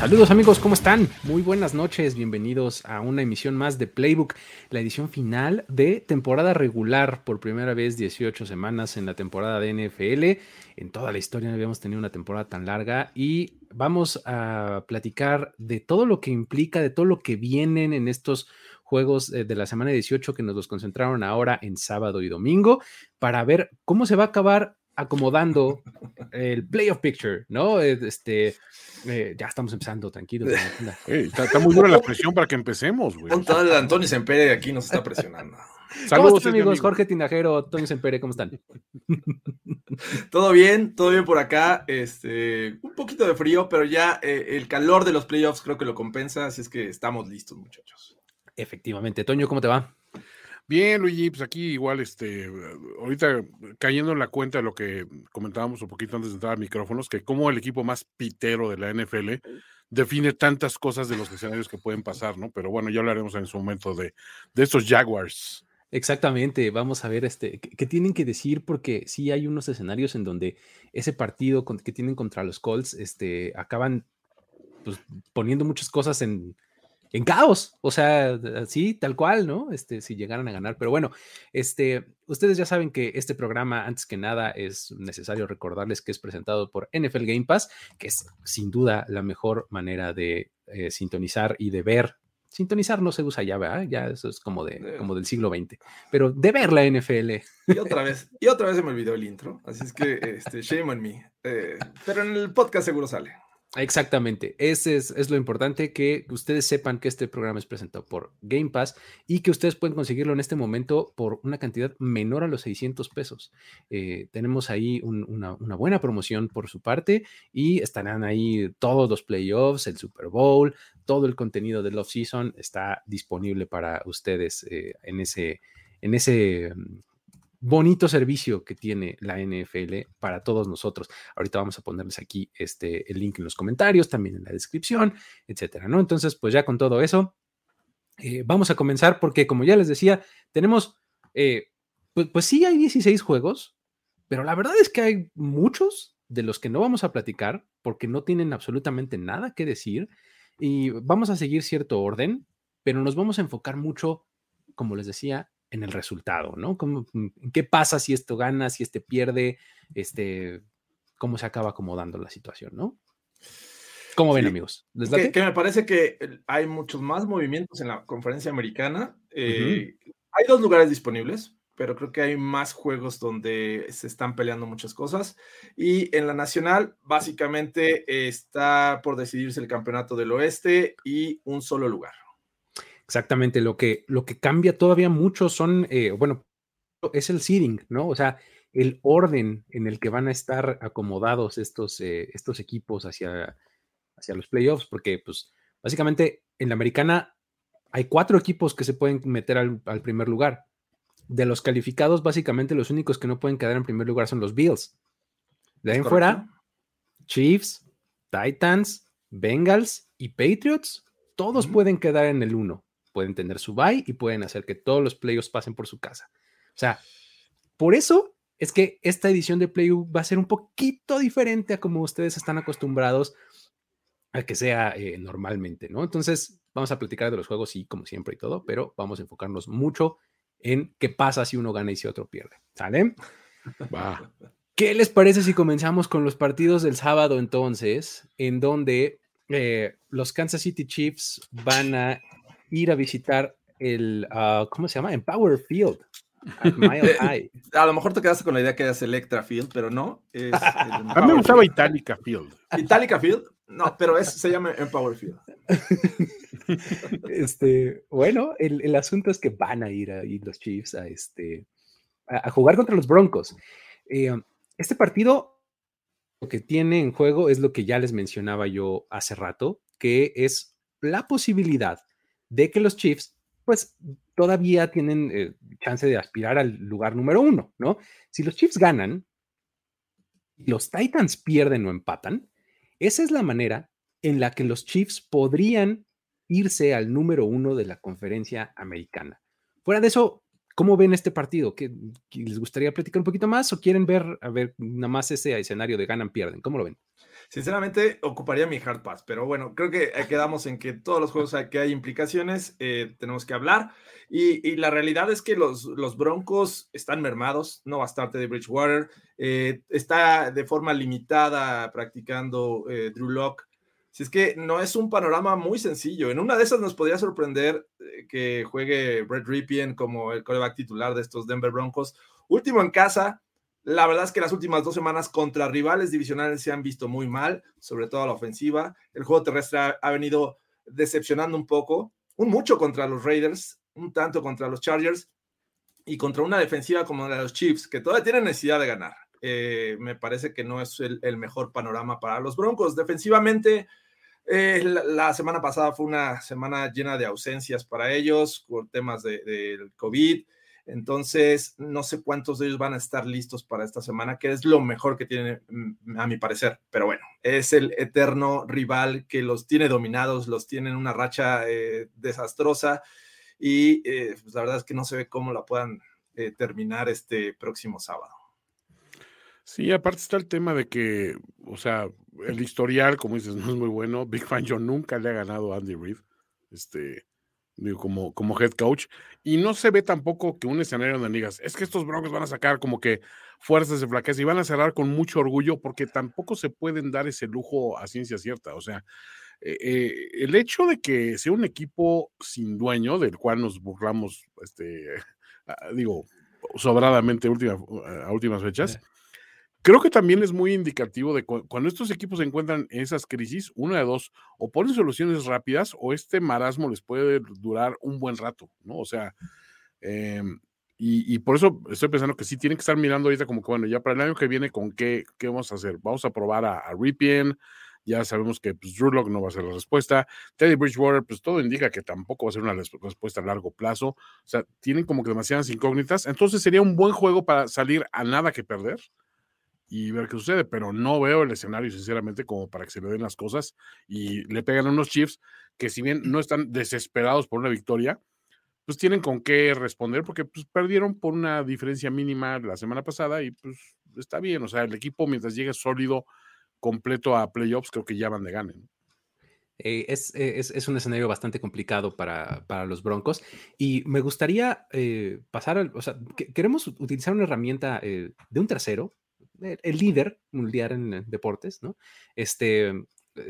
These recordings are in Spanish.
Saludos amigos, ¿cómo están? Muy buenas noches, bienvenidos a una emisión más de Playbook, la edición final de temporada regular, por primera vez 18 semanas en la temporada de NFL. En toda la historia no habíamos tenido una temporada tan larga y vamos a platicar de todo lo que implica, de todo lo que vienen en estos juegos eh, de la semana 18 que nos los concentraron ahora en sábado y domingo para ver cómo se va a acabar acomodando el playoff picture, ¿no? Este, eh, ya estamos empezando, tranquilos. está, muy dura la presión para que empecemos, güey. Con todo el Antonio Sempere de aquí nos está presionando. Saludos, ¿Cómo están, amigos? Jorge Tinajero, Antonio Sempere, ¿cómo están? todo bien, todo bien por acá. Este, un poquito de frío, pero ya eh, el calor de los playoffs creo que lo compensa, así es que estamos listos, muchachos. Efectivamente. Toño, ¿cómo te va? Bien, Luigi, pues aquí igual, este, ahorita cayendo en la cuenta de lo que comentábamos un poquito antes de entrar a micrófonos, que como el equipo más pitero de la NFL define tantas cosas de los escenarios que pueden pasar, ¿no? Pero bueno, ya hablaremos en su momento de, de estos Jaguars. Exactamente, vamos a ver este, qué, tienen que decir, porque sí hay unos escenarios en donde ese partido que tienen contra los Colts, este, acaban pues, poniendo muchas cosas en, en caos, o sea, así, tal cual, ¿no? Este, si llegaran a ganar. Pero bueno, este, ustedes ya saben que este programa, antes que nada, es necesario recordarles que es presentado por NFL Game Pass, que es sin duda la mejor manera de eh, sintonizar y de ver. Sintonizar no se usa ya, ¿verdad? Ya eso es como, de, eh. como del siglo XX. Pero de ver la NFL. Y otra vez, y otra vez se me olvidó el intro. Así es que, este, shame on me. Eh, pero en el podcast seguro sale. Exactamente, ese es, lo importante, que ustedes sepan que este programa es presentado por Game Pass y que ustedes pueden conseguirlo en este momento por una cantidad menor a los 600 pesos. Eh, tenemos ahí una, buena promoción por su parte y estarán ahí todos los playoffs, el Super Bowl, todo el contenido del off-season está disponible para ustedes eh, en ese, en ese bonito servicio que tiene la NFL para todos nosotros. Ahorita vamos a ponerles aquí este, el link en los comentarios, también en la descripción, etcétera, ¿no? Entonces, pues ya con todo eso, eh, vamos a comenzar porque, como ya les decía, tenemos, eh, pues, pues sí hay 16 juegos, pero la verdad es que hay muchos de los que no vamos a platicar porque no tienen absolutamente nada que decir y vamos a seguir cierto orden, pero nos vamos a enfocar mucho, como les decía, en el resultado, ¿no? Mm, ¿Qué pasa si esto gana, si este pierde, este, cómo se acaba acomodando la situación, ¿no? ¿Cómo ven, amigos? que, me parece que hay muchos más movimientos en la conferencia americana. Eh, hay dos lugares disponibles, pero creo que hay más juegos donde se están peleando muchas cosas. Y en la nacional, básicamente está por decidirse el campeonato del oeste y un solo lugar. Exactamente, lo que, lo que cambia todavía mucho son, eh, bueno, es el seeding, ¿no? O sea, el orden en el que van a estar acomodados estos, eh, estos equipos hacia, hacia los playoffs, porque pues básicamente en la americana hay cuatro equipos que se pueden meter al, primer lugar. De los calificados, básicamente los únicos que no pueden quedar en primer lugar son los Bills. De ahí en fuera, Chiefs, Titans, Bengals y Patriots, todos pueden quedar en el uno pueden tener su bye y pueden hacer que todos los playoffs pasen por su casa. O sea, por eso es que esta edición de playoff va a ser un poquito diferente a como ustedes están acostumbrados a que sea eh, normalmente, ¿no? Entonces, vamos a platicar de los juegos, sí, como siempre y todo, pero vamos a enfocarnos mucho en qué pasa si uno gana y si otro pierde. ¿Sale? ¿Qué les parece si comenzamos con los partidos del sábado entonces, en donde eh, los Kansas City Chiefs van a ir a visitar el, uh, ¿cómo se llama? Empower Field. A lo mejor te quedaste con la idea que es Electra Field, pero no. a mí me gustaba Italica Field. ¿Italica Field? No, pero es, se llama Empower Field. este, bueno, el, el, asunto es que van a ir ahí los Chiefs a, este, a, jugar contra los Broncos. Eh, este partido lo que tiene en juego es lo que ya les mencionaba yo hace rato, que es la posibilidad de que los Chiefs, pues todavía tienen eh, chance de aspirar al lugar número uno, ¿no? Si los Chiefs ganan, los Titans pierden o empatan, esa es la manera en la que los Chiefs podrían irse al número uno de la conferencia americana. Fuera de eso, ¿cómo ven este partido? ¿Qué, ¿Les gustaría platicar un poquito más o quieren ver, a ver, nada más ese escenario de ganan, pierden? ¿Cómo lo ven? Sinceramente, ocuparía mi hard pass, pero bueno, creo que quedamos en que todos los juegos que hay implicaciones, eh, tenemos que hablar. Y, la realidad es que los, los, Broncos están mermados, no bastante de Bridgewater, eh, está de forma limitada practicando eh, Drew Locke. Si es que no es un panorama muy sencillo. En una de esas nos podría sorprender que juegue Brett Ripien como el coreback titular de estos Denver Broncos. Último en casa, la verdad es que las últimas dos semanas contra rivales divisionales se han visto muy mal, sobre todo a la ofensiva. El juego terrestre ha, venido decepcionando un poco, un mucho contra los Raiders, un tanto contra los Chargers y contra una defensiva como la de los Chiefs, que todavía tienen necesidad de ganar. Eh, me parece que no es el, mejor panorama para los Broncos. Defensivamente, eh, la, semana pasada fue una semana llena de ausencias para ellos por temas del de, COVID. Entonces, no sé cuántos de ellos van a estar listos para esta semana, que es lo mejor que tiene, mm, a mi parecer. Pero bueno, es el eterno rival que los tiene dominados, los tiene en una racha eh, desastrosa y pues la verdad es que no se ve cómo la puedan terminar este próximo sábado. Sí, aparte está el tema de que, o sea, el historial, como dices, no es muy bueno. Big Fan yo nunca le ha ganado a Andy Reid. Este, como, como head coach. Y no se ve tampoco que un escenario donde digas, es que estos Broncos van a sacar como que fuerzas de flaqueza y van a cerrar con mucho orgullo porque tampoco se pueden dar ese lujo a ciencia cierta. O sea, eh, eh, el hecho de que sea un equipo sin dueño, del cual nos burlamos, este, digo, sobradamente última, a últimas fechas, Creo que también es muy indicativo de cuando estos equipos se encuentran en esas crisis, una de dos, o ponen soluciones rápidas o este marasmo les puede durar un buen rato, ¿no? O sea, em, y, por eso estoy pensando que sí tienen que estar mirando ahorita como que, bueno, ya para el año que viene, ¿con qué, qué vamos a hacer? Vamos a probar a, Ripien, ya sabemos que pues, Drew no va a ser la respuesta, Teddy Bridgewater, pues todo indica que tampoco va a ser una respuesta a largo plazo, o sea, tienen como que demasiadas incógnitas, entonces sería un buen juego para salir a nada que perder y ver qué sucede, pero no veo el escenario, sinceramente, como para que se le den las cosas y le pegan a unos Chiefs que si bien no están desesperados por una victoria, pues tienen con qué responder porque pues, perdieron por una diferencia mínima la semana pasada y pues está bien, o sea, el equipo mientras llegue sólido, completo a playoffs, creo que ya van de gane. Eh, es, es, un escenario bastante complicado para, para los Broncos y me gustaría eh, pasar, al, o sea, queremos utilizar una herramienta eh, de un tercero el líder mundial en deportes, ¿no? Este,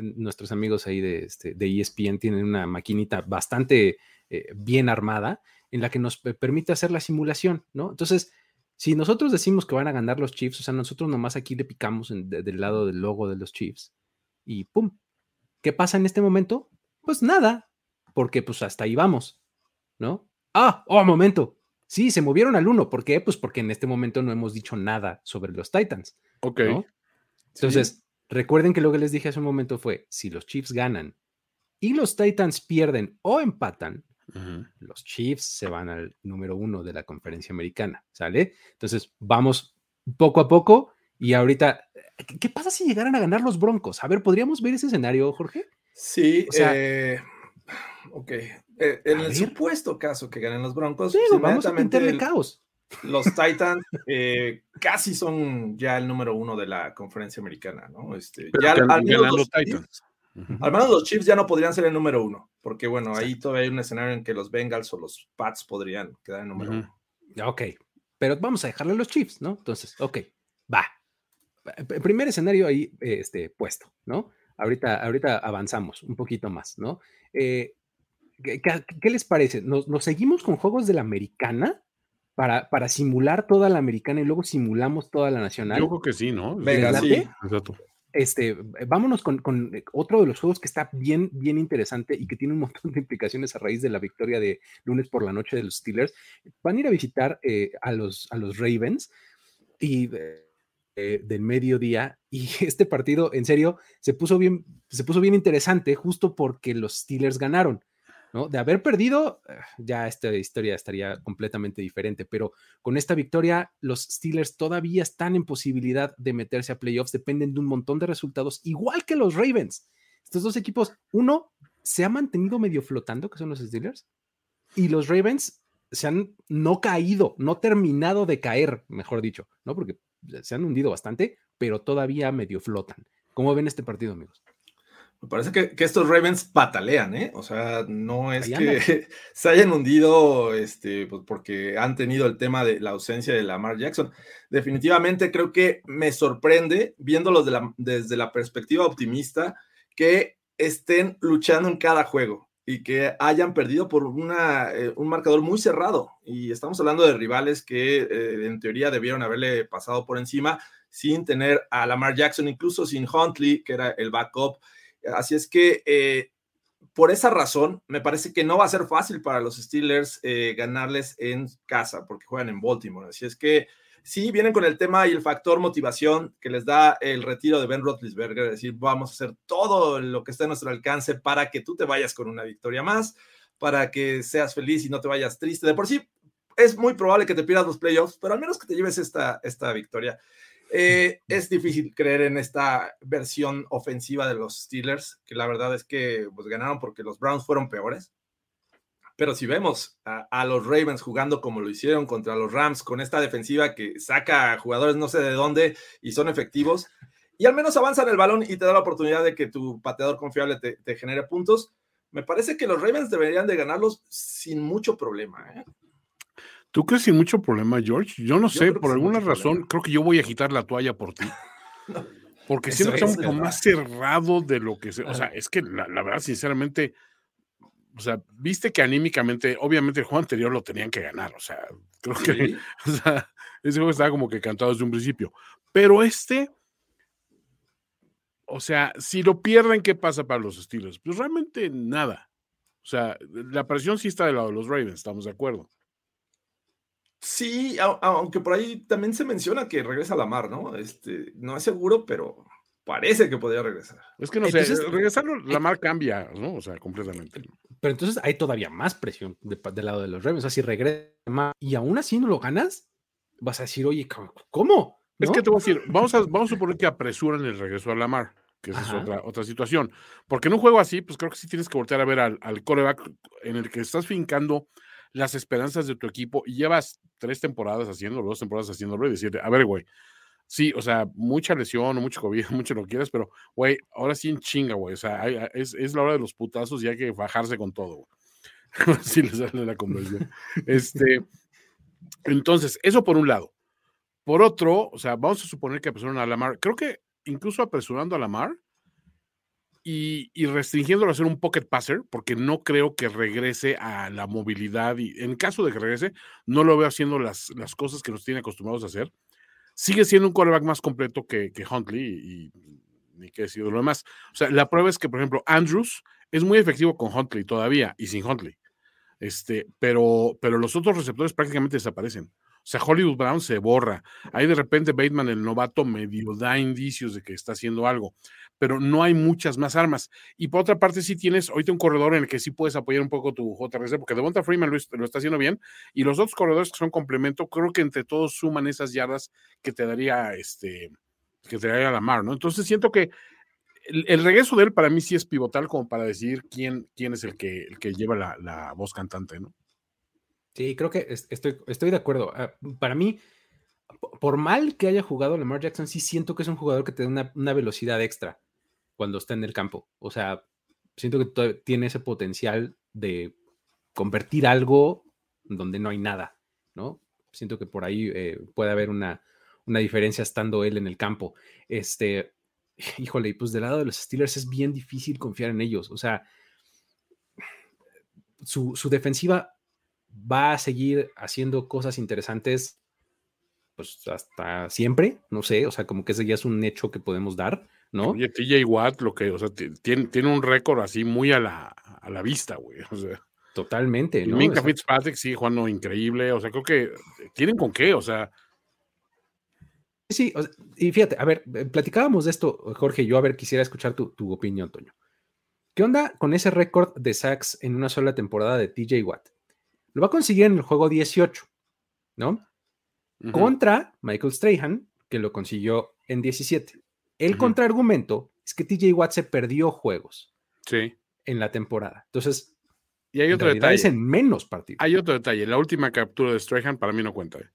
nuestros amigos ahí de, este, de ESPN tienen una maquinita bastante eh, bien armada en la que nos permite hacer la simulación, ¿no? Entonces, si nosotros decimos que van a ganar los Chiefs, o sea, nosotros nomás aquí le picamos del lado del logo de los Chiefs y ¡pum! ¿Qué pasa en este momento? Pues nada, porque pues hasta ahí vamos, ¿no? Ah, oh, momento, Sí, se movieron al 1. ¿Por qué? Pues porque en este momento no hemos dicho nada sobre los Titans. Ok. Entonces, recuerden que lo que les dije hace un momento fue, si los Chiefs ganan y los Titans pierden o empatan, los Chiefs se van al número uno de la conferencia americana, ¿sale? Entonces, vamos poco a poco y ahorita, ¿qué pasa si llegaran a ganar los Broncos? A ver, ¿podríamos ver ese escenario, Jorge? Sí, o sea, eh, ok. Eh, en el supuesto caso que ganen los Broncos, vamos a meterle caos. Los Titans eh, casi son ya el número uno de la conferencia americana, ¿no? Este, ya, al, menos los Chiefs, al menos los Chiefs ya no podrían ser el número uno, porque bueno, ahí todavía hay un escenario en que los Bengals o los Pats podrían quedar en número uno. Ok, pero vamos a dejarle a los Chiefs, ¿no? Entonces, ok, va. Primer escenario ahí este, puesto, ¿no? Ahorita, ahorita avanzamos un poquito más, ¿no? Eh, ¿Qué, les parece? ¿Nos, seguimos con juegos de la americana para, para simular toda la americana y luego simulamos toda la nacional? Yo creo que sí, ¿no? Venga, sí. Este, vámonos con, otro de los juegos que está bien, bien interesante y que tiene un montón de implicaciones a raíz de la victoria de lunes por la noche de los Steelers. Van a ir a visitar eh, a, los, a los Ravens y eh, eh, del mediodía y este partido, en serio, se puso bien, se puso bien interesante justo porque los Steelers ganaron. De haber perdido, eh, ya esta historia estaría completamente diferente, pero con esta victoria, los Steelers todavía están en posibilidad de meterse a playoffs, dependen de un montón de resultados, igual que los Ravens. Estos dos equipos, uno se ha mantenido medio flotando, que son los Steelers, y los Ravens se han no caído, no terminado de caer, mejor dicho, ¿no? Porque se han hundido bastante, pero todavía medio flotan. ¿Cómo ven este partido, amigos? Me parece que, estos Ravens patalean, ¿eh? O sea, no es que se hayan hundido este, pues porque han tenido el tema de la ausencia de Lamar Jackson. Definitivamente creo que me sorprende, viéndolos desde la perspectiva optimista, que estén luchando en cada juego y que hayan perdido por una, eh, un marcador muy cerrado. Y estamos hablando de rivales que eh, en teoría debieron haberle pasado por encima sin tener a Lamar Jackson, incluso sin Huntley, que era el backup. Así es que eh, por esa razón, me parece que no va a ser fácil para los Steelers eh, ganarles en casa, porque juegan en Baltimore. Así es que sí, vienen con el tema y el factor motivación que les da el retiro de Ben Roethlisberger, es decir, vamos a hacer todo lo que está a nuestro alcance para que tú te vayas con una victoria más, para que seas feliz y no te vayas triste. De por sí, es muy probable que te pierdas los playoffs, pero al menos que te lleves esta, esta victoria. Eh, es difícil creer en esta versión ofensiva de los Steelers, que la verdad es que pues, ganaron porque los Browns fueron peores. Pero si vemos a, los Ravens jugando como lo hicieron contra los Rams, con esta defensiva que saca jugadores no sé de dónde y son efectivos, y al menos avanzan el balón y te da la oportunidad de que tu pateador confiable te, te genere puntos, me parece que los Ravens deberían de ganarlos sin mucho problema. ¿eh? ¿Tú crees sin mucho problema, George? Yo no sé, por alguna razón, creo que yo voy a agitar la toalla por ti. Porque siento que está más cerrado de lo que se. O sea, es que la, verdad, sinceramente, o sea, viste que anímicamente, obviamente el juego anterior lo tenían que ganar. O sea, creo que. O sea, ese juego estaba como que cantado desde un principio. Pero este. O sea, si lo pierden, ¿qué pasa para los estilos? Pues realmente nada. O sea, la presión sí está del lado de los Ravens, estamos de acuerdo. Sí, aunque por ahí también se menciona que regresa a la mar, ¿no? Este, no es seguro, pero parece que podría regresar. Es que no sé, regresar la eh mar cambia, ¿no? O sea, completamente. Pero entonces hay todavía más presión del lado de los Ravens. O sea, si regresa y aún así no lo ganas, vas a decir, oye, ¿cómo? Es que te voy a decir, vamos a, vamos a suponer que apresuran el regreso a la mar, que esa es otra, otra situación. Porque en un juego así, pues creo que sí tienes que voltear a ver al, al coreback en el que estás fincando las esperanzas de tu equipo y llevas tres temporadas haciéndolo, dos temporadas haciéndolo y decirte, a ver, güey, sí, o sea, mucha lesión mucho COVID, mucho lo quieras, pero, güey, ahora sí en chinga, güey, o sea, es, es, la hora de los putazos y hay que bajarse con todo, güey. Así le sale la conversión. este, entonces, eso por un lado. Por otro, o sea, vamos a suponer que apresuran a Lamar. Creo que incluso apresurando a Lamar, y, restringiéndolo a ser un pocket passer, porque no creo que regrese a la movilidad y en caso de que regrese, no lo veo haciendo las, las cosas que nos tiene acostumbrados a hacer. Sigue siendo un quarterback más completo que, Huntley y, ni qué decir de lo demás. O sea, la prueba es que, por ejemplo, Andrews es muy efectivo con Huntley todavía y sin Huntley. Este, pero, pero los otros receptores prácticamente desaparecen. O sea, Hollywood Brown se borra. Ahí de repente Bateman, el novato, medio da indicios de que está haciendo algo pero no hay muchas más armas. Y por otra parte, sí tienes ahorita un corredor en el que sí puedes apoyar un poco tu JRC, porque Devonta Freeman lo, está haciendo bien, y los otros corredores que son complemento, creo que entre todos suman esas yardas que te daría este, que te daría la mar, ¿no? Entonces siento que el, regreso de él para mí sí es pivotal como para decidir quién, quién es el que, el que lleva la, voz cantante, ¿no? Sí, creo que estoy, estoy de acuerdo. Ah, para mí, por mal que haya jugado Lamar Jackson, sí siento que es un jugador que te da una velocidad extra cuando está en el campo. O sea, siento que tiene ese potencial de convertir algo donde no hay nada, ¿no? Siento que por ahí eh, puede haber una, una diferencia estando él en el campo. Este, híjole, pues del lado de los Steelers es bien difícil confiar en ellos. O sea, su, su, defensiva va a seguir haciendo cosas interesantes, pues hasta siempre, no sé, o sea, como que ese ya es un hecho que podemos dar. ¿No? Oye, TJ Watt, lo que, o sea, tiene, tiene un récord así muy a la, a la vista, güey. O sea. Totalmente, ¿no? Minka Fitzpatrick sí, jugando increíble. O sea, creo que tienen con qué, o sea. Sí, y fíjate, a ver, eh, platicábamos de esto, Jorge, yo a ver, quisiera escuchar tu, opinión, Toño. ¿Qué onda con ese récord de sacks en una sola temporada de TJ Watt? Lo va a conseguir en el juego 18, ¿no? Contra Michael Strahan, que lo consiguió en 17. El contraargumento es que TJ Watt se perdió juegos. Sí. En la temporada. Entonces, y hay otro detalle. Es en menos partidos. Hay otro detalle. La última captura de Strahan para mí no cuenta. ¿eh?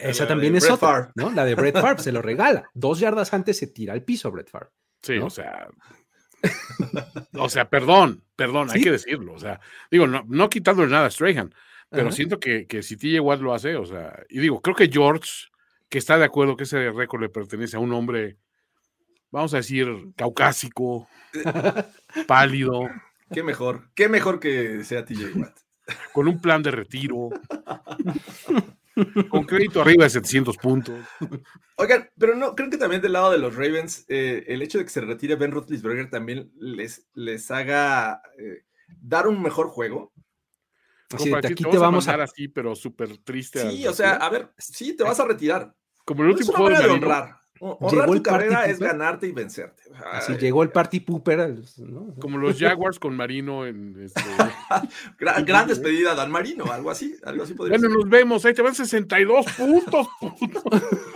Esa también es otra, ¿no? La de Brett Favre se lo regala. Dos yardas antes se tira al piso Brett Favre. Sí, o sea. o sea, perdón, perdón, hay que decirlo. O sea, digo, no, no quitándole nada a Strahan, pero siento que, que si TJ Watt lo hace, o sea, y digo, creo que George, que está de acuerdo que ese récord le pertenece a un hombre, vamos a decir, caucásico, pálido. Qué mejor, qué mejor que sea TJ Watt. Con un plan de retiro. Con crédito arriba de 700 puntos. Oigan, pero no, creo que también del lado de los Ravens, eh, el hecho de que se retire Ben Roethlisberger también les, les haga eh, dar un mejor juego. Así, aquí te, vamos a, a así, pero súper triste. Sí, o sea, a ver, sí, te vas a retirar. Como el último juego de honrar. Honrar tu carrera es ganarte y vencerte. Así llegó el party pooper. Como los Jaguars con Marino en este... gran, despedida Dan Marino, algo así. Algo así bueno, nos vemos, ahí te van 62 puntos.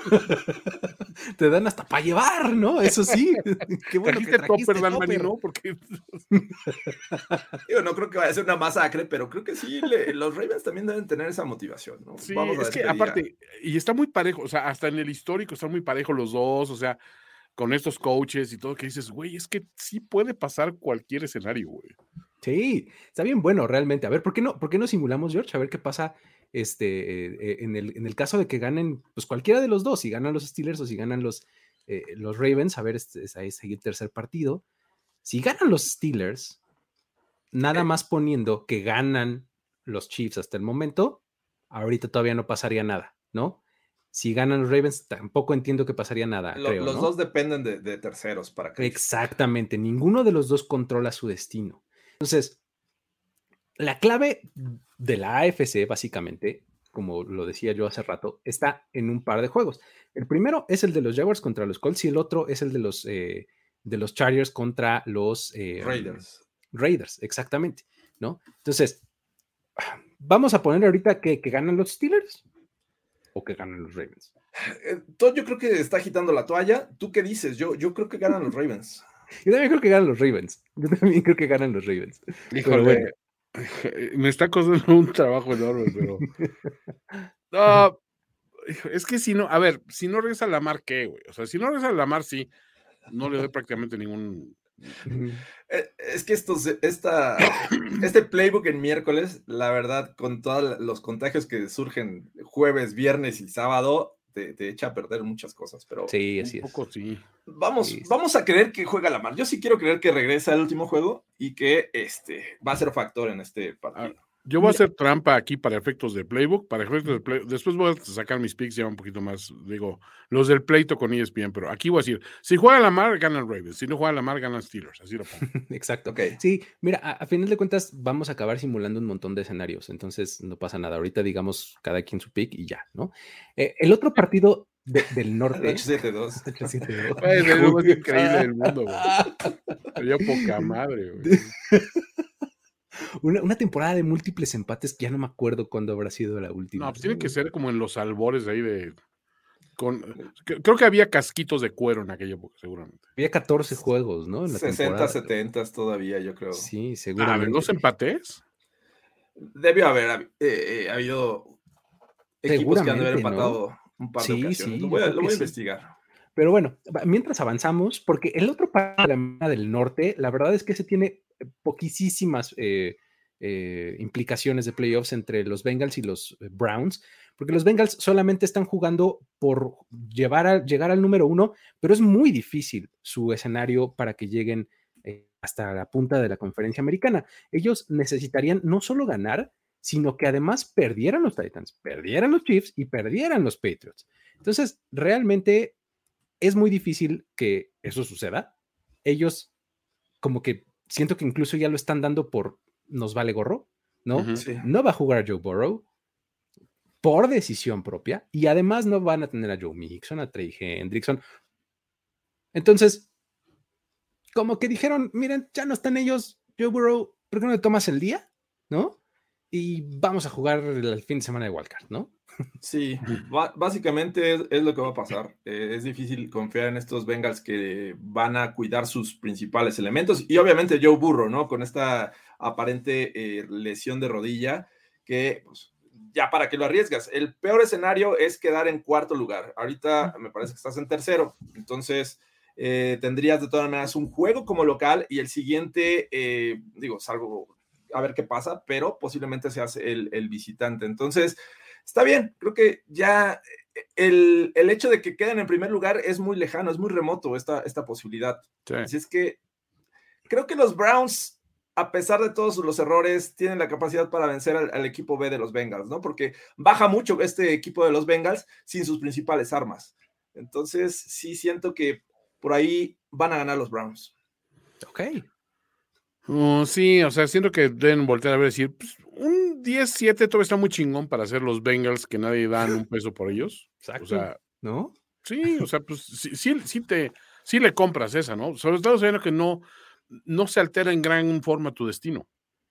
te dan hasta para llevar, ¿no? Eso sí. Qué bueno que topper, Dan Marino, porque. Yo no creo que vaya a ser una masacre, pero creo que sí, los Ravens también deben tener esa motivación, ¿no? Sí, es que aparte, y está muy parejo, o sea, hasta en el histórico están muy parejos los dos, o sea, con estos coaches y todo, que dices, güey, es que sí puede pasar cualquier escenario, güey. Sí, está bien bueno realmente. A ver, ¿por qué no, por qué no simulamos, George? A ver qué pasa este, eh, en, el, en, el, caso de que ganen, pues cualquiera de los dos, si ganan los Steelers o si ganan los, eh, los Ravens, a ver, este, ahí seguir tercer partido. Si ganan los Steelers, nada más poniendo que ganan los Chiefs hasta el momento, ahorita todavía no pasaría nada, ¿no? Si ganan los Ravens, tampoco entiendo que pasaría nada. los dos dependen de, terceros para que. Exactamente, ninguno de los dos controla su destino. Entonces, la clave de la AFC, básicamente, como lo decía yo hace rato, está en un par de juegos. El primero es el de los Jaguars contra los Colts y el otro es el de los, eh, de los Chargers contra los eh, Raiders. Raiders, exactamente, ¿no? Entonces, vamos a poner ahorita que, que ganan los Steelers o que ganan los Ravens? Eh, Todd, yo creo que está agitando la toalla. ¿Tú qué dices? Yo, yo creo que ganan los Ravens. yo también creo que ganan los Ravens. Yo también creo que ganan los Ravens. Híjole, me está costando un trabajo enorme, pero. No, es que si no, a ver, si no regresa la mar, ¿qué, güey? O sea, si no regresa la mar, sí, no le doy prácticamente ningún es que estos, esta, este playbook en miércoles, la verdad, con todos los contagios que surgen jueves, viernes y sábado, te, echa a perder muchas cosas. Pero sí, así un poco sí. Vamos, vamos a creer que juega la mar. Yo sí quiero creer que regresa al último juego y que este va a ser factor en este partido. Yo voy a hacer trampa aquí para efectos de playbook, para efectos de playbook. Después voy a sacar mis picks ya un poquito más, digo, los del pleito con ESPN, pero aquí voy a decir, si juega la mar, ganan Ravens, si no juega la mar, ganan Steelers, así lo pongo. Exacto. Okay. Sí, mira, a, final de cuentas vamos a acabar simulando un montón de escenarios, entonces no pasa nada. Ahorita digamos cada quien su pick y ya, ¿no? Eh, el otro partido del norte. 872. 872. Es lo más increíble del mundo, güey. poca madre, güey. Una, temporada de múltiples empates que ya no me acuerdo cuándo habrá sido la última. No, pues tiene que ser como en los albores ahí de. Con, creo que había casquitos de cuero en aquella época, seguramente. Había 14 juegos, ¿no? En 60, 70 todavía, yo creo. Sí, seguramente. ¿Dos empates? Debió haber eh, eh, habido equipos que han de haber empatado un par de ocasiones. Sí, lo voy a, lo voy a investigar. Pero bueno, mientras avanzamos, porque el otro panorama del norte, la verdad es que se tiene poquísimas eh, eh, implicaciones de playoffs entre los Bengals y los eh, Browns, porque los Bengals solamente están jugando por llevar llegar al número uno, pero es muy difícil su escenario para que lleguen hasta la punta de la conferencia americana. Ellos necesitarían no solo ganar, sino que además perdieran los Titans, perdieran los Chiefs y perdieran los Patriots. Entonces, realmente es muy difícil que eso suceda. Ellos como que siento que incluso ya lo están dando por nos vale gorro, ¿no? No va a jugar Joe Burrow. por decisión propia y además no van a tener a Joe Mixon, a Trey Hendrickson. Entonces, como que dijeron, miren, ya no están ellos, Joe Burrow, ¿por qué no le tomas el día? ¿No? Y vamos a jugar el fin de semana de Wildcard, ¿no? Sí, básicamente es, lo que va a pasar. Eh, es difícil confiar en estos Bengals que van a cuidar sus principales elementos y obviamente Joe Burrow, ¿no? Con esta aparente eh, lesión de rodilla que pues, ya para que lo arriesgas. El peor escenario es quedar en cuarto lugar. Ahorita me parece que estás en tercero, entonces eh, tendrías de todas maneras un juego como local y el siguiente, eh, digo, salgo a ver qué pasa, pero posiblemente seas el, el visitante. Entonces, está bien, creo que ya eh, el, el, hecho de que queden en primer lugar es muy lejano, es muy remoto esta, esta posibilidad. Así es que creo que los Browns a pesar de todos los errores, tienen la capacidad para vencer al, equipo B de los Bengals, ¿no? Porque baja mucho este equipo de los Bengals sin sus principales armas. Entonces, sí siento que por ahí van a ganar los Browns. Ok. Oh, sí, o sea, siento que deben voltear a ver decir, pues, un 10-7 todavía está muy chingón para hacer los Bengals que nadie dan un peso por ellos. Exacto. O sea, ¿no? Sí, o sea, pues sí, sí, te, sí le compras esa, ¿no? Sobre todo sabiendo que no, no se altera en gran forma tu destino.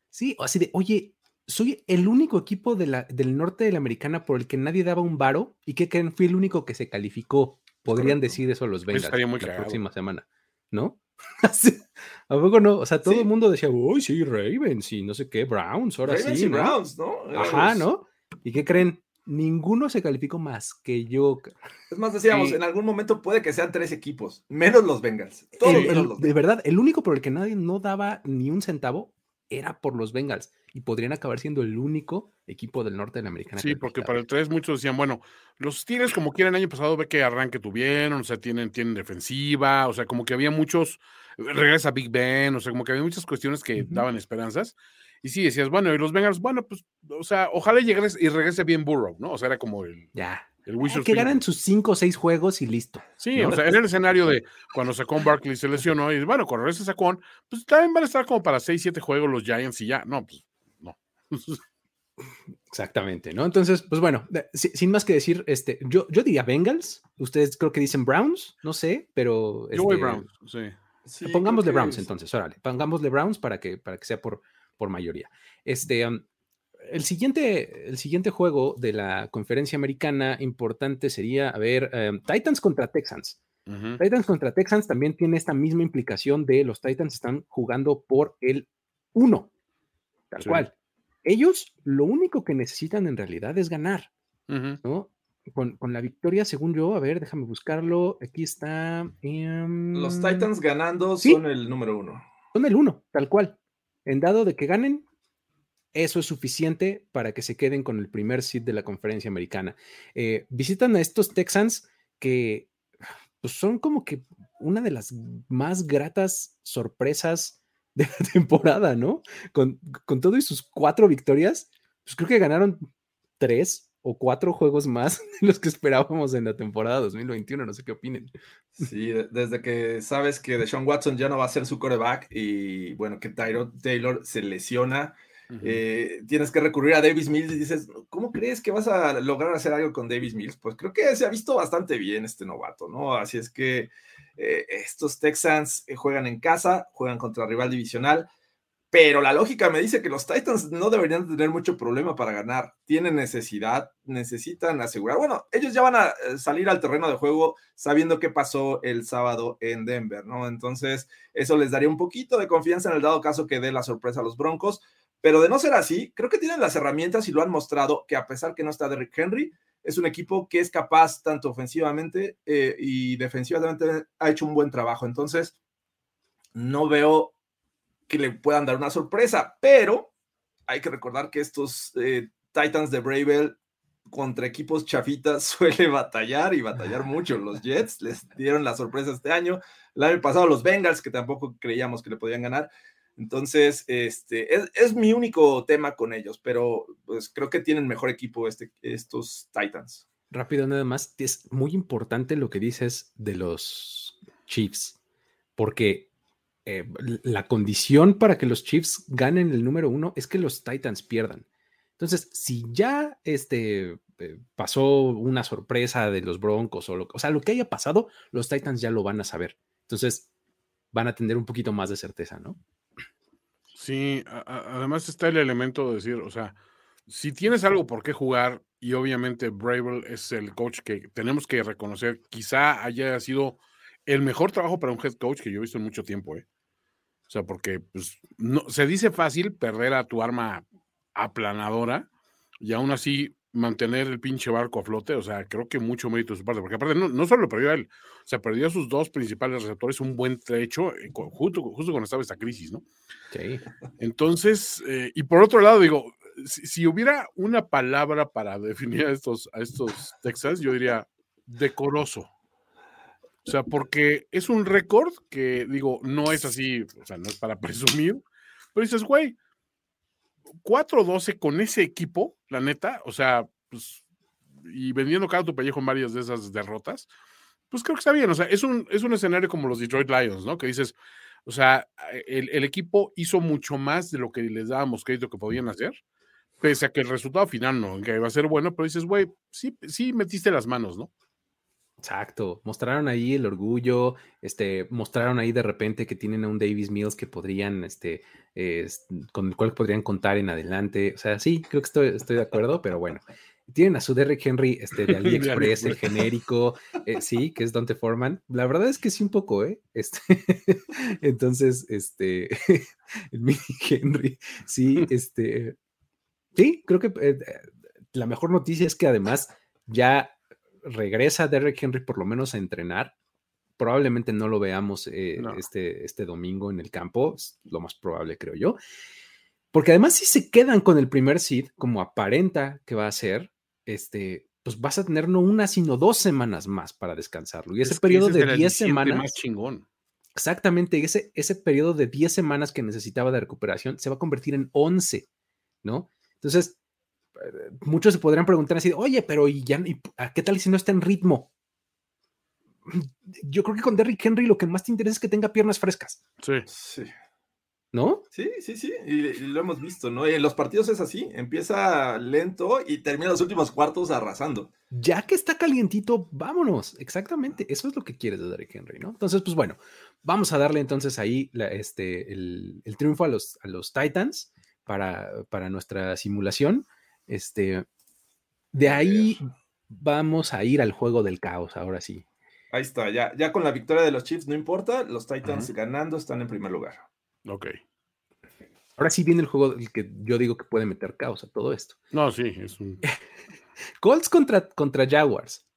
Sí, así de, oye, soy el único equipo de la, del norte de la americana por el que nadie daba un varo y que creen fui el único que se calificó. Podrían decir eso los Bengals la próxima semana, ¿no? ¿A poco no? O sea, todo el mundo decía, uy, sí, Ravens y no sé qué, Browns, ahora sí. ¿no? Browns, ¿no? Ajá, ¿no? ¿Y qué creen? Ninguno se calificó más que yo. Es más, decíamos, en algún momento puede que sean tres equipos, menos los Bengals. De verdad, el único por el que nadie no daba ni un centavo era por los Bengals y podrían acabar siendo el único equipo del norte de la americana. Sí, porque para el 3 muchos decían, bueno, los Tigres como quieren el año pasado ve que arranque tuvieron, o sea, tienen, tienen defensiva, o sea, como que había muchos, regresa Big Ben, o sea, como que había muchas cuestiones que daban esperanzas. Y sí, decías, bueno, y los Bengals, bueno, pues, o sea, ojalá llegue y regrese bien Burrow, ¿no? O sea, era como el. Ya. El que ganen sus cinco o seis juegos y listo. Sí, o sea, en el escenario de cuando Sacón Barkley se lesionó, y bueno, cuando regrese Sacón, pues también van a estar como para seis, siete juegos los Giants y ya. No, pues, no. Exactamente, ¿no? Entonces, pues bueno, sin más que decir, este, yo, yo diría Bengals, ustedes creo que dicen Browns, no sé, pero. yo voy este, Browns, sí. pongámosle Browns entonces, órale, pongámosle Browns para que, para que sea por, por mayoría. Este, el, siguiente, el siguiente juego de la conferencia americana importante sería, a ver, em, Titans contra Texans. Titans contra Texans también tiene esta misma implicación de los Titans están jugando por el 1, tal cual. Ellos lo único que necesitan en realidad es ganar, ¿no? Con, la victoria, según yo, a ver, déjame buscarlo. Aquí está. los Titans ganando son el número uno. Son el uno, tal cual. En dado de que ganen, eso es suficiente para que se queden con el primer seed de la conferencia americana. Eh, visitan a estos Texans que pues, son como que una de las más gratas sorpresas de la temporada, ¿no? Con, con todo y sus cuatro victorias, pues creo que ganaron tres o cuatro juegos más de los que esperábamos en la temporada 2021. No sé qué opinen. Sí, desde que sabes que Deshaun Watson ya no va a ser su coreback y bueno, que Tyrod Taylor se lesiona, eh, tienes que recurrir a Davis Mills y dices, ¿cómo crees que vas a lograr hacer algo con Davis Mills? Pues creo que se ha visto bastante bien este novato, ¿no? Así es que eh, estos Texans eh, juegan en casa, juegan contra rival divisional pero la lógica me dice que los Titans no deberían tener mucho problema para ganar. Tienen necesidad, necesitan asegurar. Bueno, ellos ya van a eh, salir al terreno de juego sabiendo qué pasó el sábado en Denver, ¿no? Entonces, eso les daría un poquito de confianza en el dado caso que dé la sorpresa a los Broncos. Pero de no ser así, creo que tienen las herramientas y lo han mostrado que a pesar que no está Derrick Henry, es un equipo que es capaz tanto ofensivamente eh, y defensivamente ha hecho un buen trabajo. Entonces, no veo que le puedan dar una sorpresa, pero hay que recordar que estos eh, Titans de Bravel contra equipos chafitas suele batallar y batallar mucho. Los Jets les dieron la sorpresa este año. El año pasado los Bengals, que tampoco creíamos que le podían ganar. Entonces, este, es, mi único tema con ellos, pero pues creo que tienen mejor equipo este, estos Titans. Rápido, nada más, es muy importante lo que dices de los Chiefs, porque eh, la condición para que los Chiefs ganen el número uno es que los Titans pierdan. Entonces, si ya este, eh, pasó una sorpresa de los Broncos o lo, o sea, lo que haya pasado, los Titans ya lo van a saber. Entonces, van a tener un poquito más de certeza, ¿no? Sí, además está el elemento de decir, o sea, si tienes algo por qué jugar y obviamente Bravel es el coach que tenemos que reconocer, quizá haya sido el mejor trabajo para un head coach que yo he visto en mucho tiempo, ¿eh? O sea, porque pues, no, se dice fácil perder a tu arma aplanadora y aún así mantener el pinche barco a flote, o sea, creo que mucho mérito de su parte, porque aparte no, no solo perdió a él, o sea, perdió a sus dos principales receptores un buen trecho eh, justo, justo cuando estaba esta crisis, ¿no? Sí. Entonces, eh, y por otro lado, digo, si, hubiera una palabra para definir a estos, a estos Texas, yo diría decoroso. O sea, porque es un récord que, digo, no es así, o sea, no es para presumir, pero dices, güey, 4-12 con ese equipo, la neta, o sea, pues, y vendiendo cada tu pellejo en varias de esas derrotas, pues creo que está bien. O sea, es un, es un escenario como los Detroit Lions, ¿no? Que dices, o sea, el, el, equipo hizo mucho más de lo que les dábamos crédito que podían hacer, pese a que el resultado final no que iba a ser bueno, pero dices, güey, sí, sí metiste las manos, ¿no? Exacto, mostraron ahí el orgullo, este, mostraron ahí de repente que tienen a un Davis Mills que podrían, este, con el cual podrían contar en adelante. O sea, sí, creo que estoy, estoy de acuerdo, pero bueno. Tienen a su Derrick Henry este, de AliExpress, el genérico, eh, sí, que es Dante Foreman. La verdad es que sí, un poco, ¿eh? Este, entonces, este, el mini Henry, sí, este, sí, creo que eh, la mejor noticia es que además ya regresa Derrick Henry por lo menos a entrenar. Probablemente no lo veamos eh, este, este domingo en el campo, es lo más probable, creo yo. Porque además, si se quedan con el primer seed, como aparenta que va a ser, este, pues vas a tener no una, sino dos semanas más para descansarlo. Y ese periodo de 10 semanas. Más chingón. Exactamente, ese, ese periodo de 10 semanas que necesitaba de recuperación se va a convertir en 11, ¿no? Entonces, muchos se podrían preguntar así, oye, pero ¿y ya, qué tal si no está en ritmo? Yo creo que con Derrick Henry lo que más te interesa es que tenga piernas frescas. Sí. Sí. ¿No? Sí, sí, sí, y, lo hemos visto, ¿no? Y en los partidos es así, empieza lento y termina los últimos cuartos arrasando. Ya que está calientito, vámonos, exactamente, eso es lo que quieres de Derrick Henry, ¿no? Entonces, pues bueno, vamos a darle entonces ahí este, el, triunfo a los, a los Titans para, para nuestra simulación. Este, de ahí vamos a ir al juego del caos, ahora sí. Ahí está, ya, ya con la victoria de los Chiefs, no importa, los Titans ganando están en primer lugar. Ok. Ahora sí viene el juego del que yo digo que puede meter caos a todo esto. No, sí, es un. Colts contra, contra Jaguars.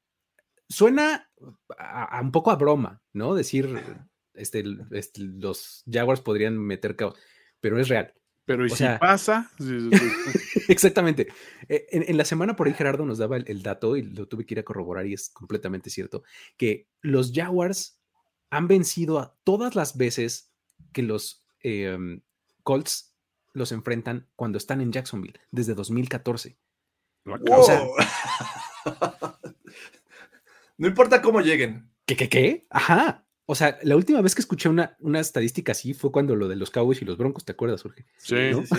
Suena a, un poco a broma, ¿no? Decir, este, este, los Jaguars podrían meter caos, pero es real. Pero ¿y si pasa? Exactamente. E, en, la semana por ahí Gerardo nos daba el, dato y lo tuve que ir a corroborar y es completamente cierto, que los Jaguars han vencido a todas las veces que los em, Colts los enfrentan cuando están en Jacksonville, desde 2014. no importa cómo lleguen. ¿Qué, qué, qué? Ajá. O sea, la última vez que escuché una, una estadística así fue cuando lo de los Cowboys y los Broncos, ¿te acuerdas, Jorge? Sí, sí,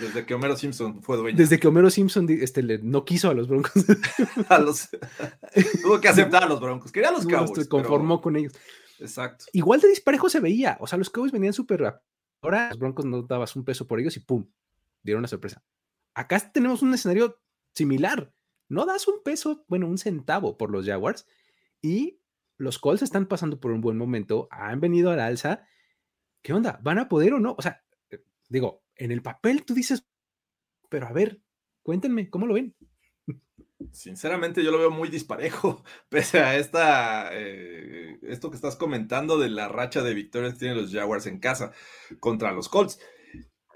Desde que Homero Simpson fue dueño. Desde que Homero Simpson este, no quiso a los Broncos. a los, tuvo que aceptar a los Broncos. Quería a los Cowboys. Se conformó con ellos. Exacto. Igual de disparejo se veía. O sea, los Cowboys venían súper. Ahora los Broncos no dabas un peso por ellos y ¡pum! Dieron una sorpresa. Acá tenemos un escenario similar. No das un peso, bueno, un centavo por los Jaguars y los Colts están pasando por un buen momento, han venido al alza. ¿Qué onda? ¿Van a poder o no? O sea, eh, digo, en el papel tú dices, pero a ver, cuéntenme, ¿cómo lo ven? Sinceramente, yo lo veo muy disparejo, pese a esta, eh, esto que estás comentando de la racha de victorias que tienen los Jaguars en casa contra los Colts.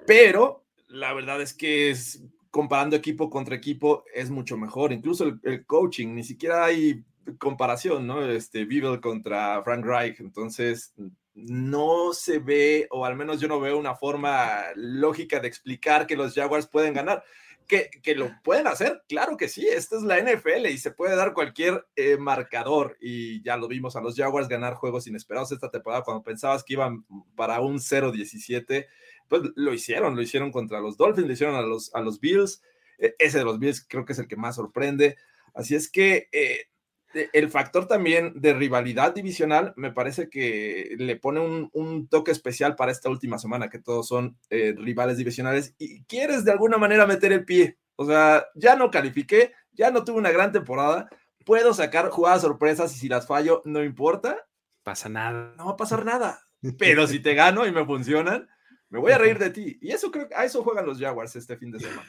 Pero la verdad es que es, comparando equipo contra equipo es mucho mejor. Incluso el coaching, ni siquiera hay comparación, ¿no? Este, Beagle contra Frank Reich. Entonces, no se ve, o al menos yo no veo una forma lógica de explicar que los Jaguars pueden ganar. Que, que lo pueden hacer, claro que sí, esta es la NFL y se puede dar cualquier eh, marcador y ya lo vimos a los Jaguars ganar juegos inesperados esta temporada cuando pensabas que iban para un 0-17, pues lo hicieron, lo hicieron contra los Dolphins, lo hicieron a los, a los Bills, e, ese de los Bills creo que es el que más sorprende. Así es que eh, el factor también de rivalidad divisional me parece que le pone un, toque especial para esta última semana, que todos son eh, rivales divisionales y quieres de alguna manera meter el pie. O sea, ya no califiqué, ya no tuve una gran temporada, puedo sacar jugadas sorpresas y si las fallo, no importa. Pasa nada. No va a pasar nada. Pero si te gano y me funcionan, me voy a reír de ti. Y eso creo que a eso juegan los Jaguars este fin de semana.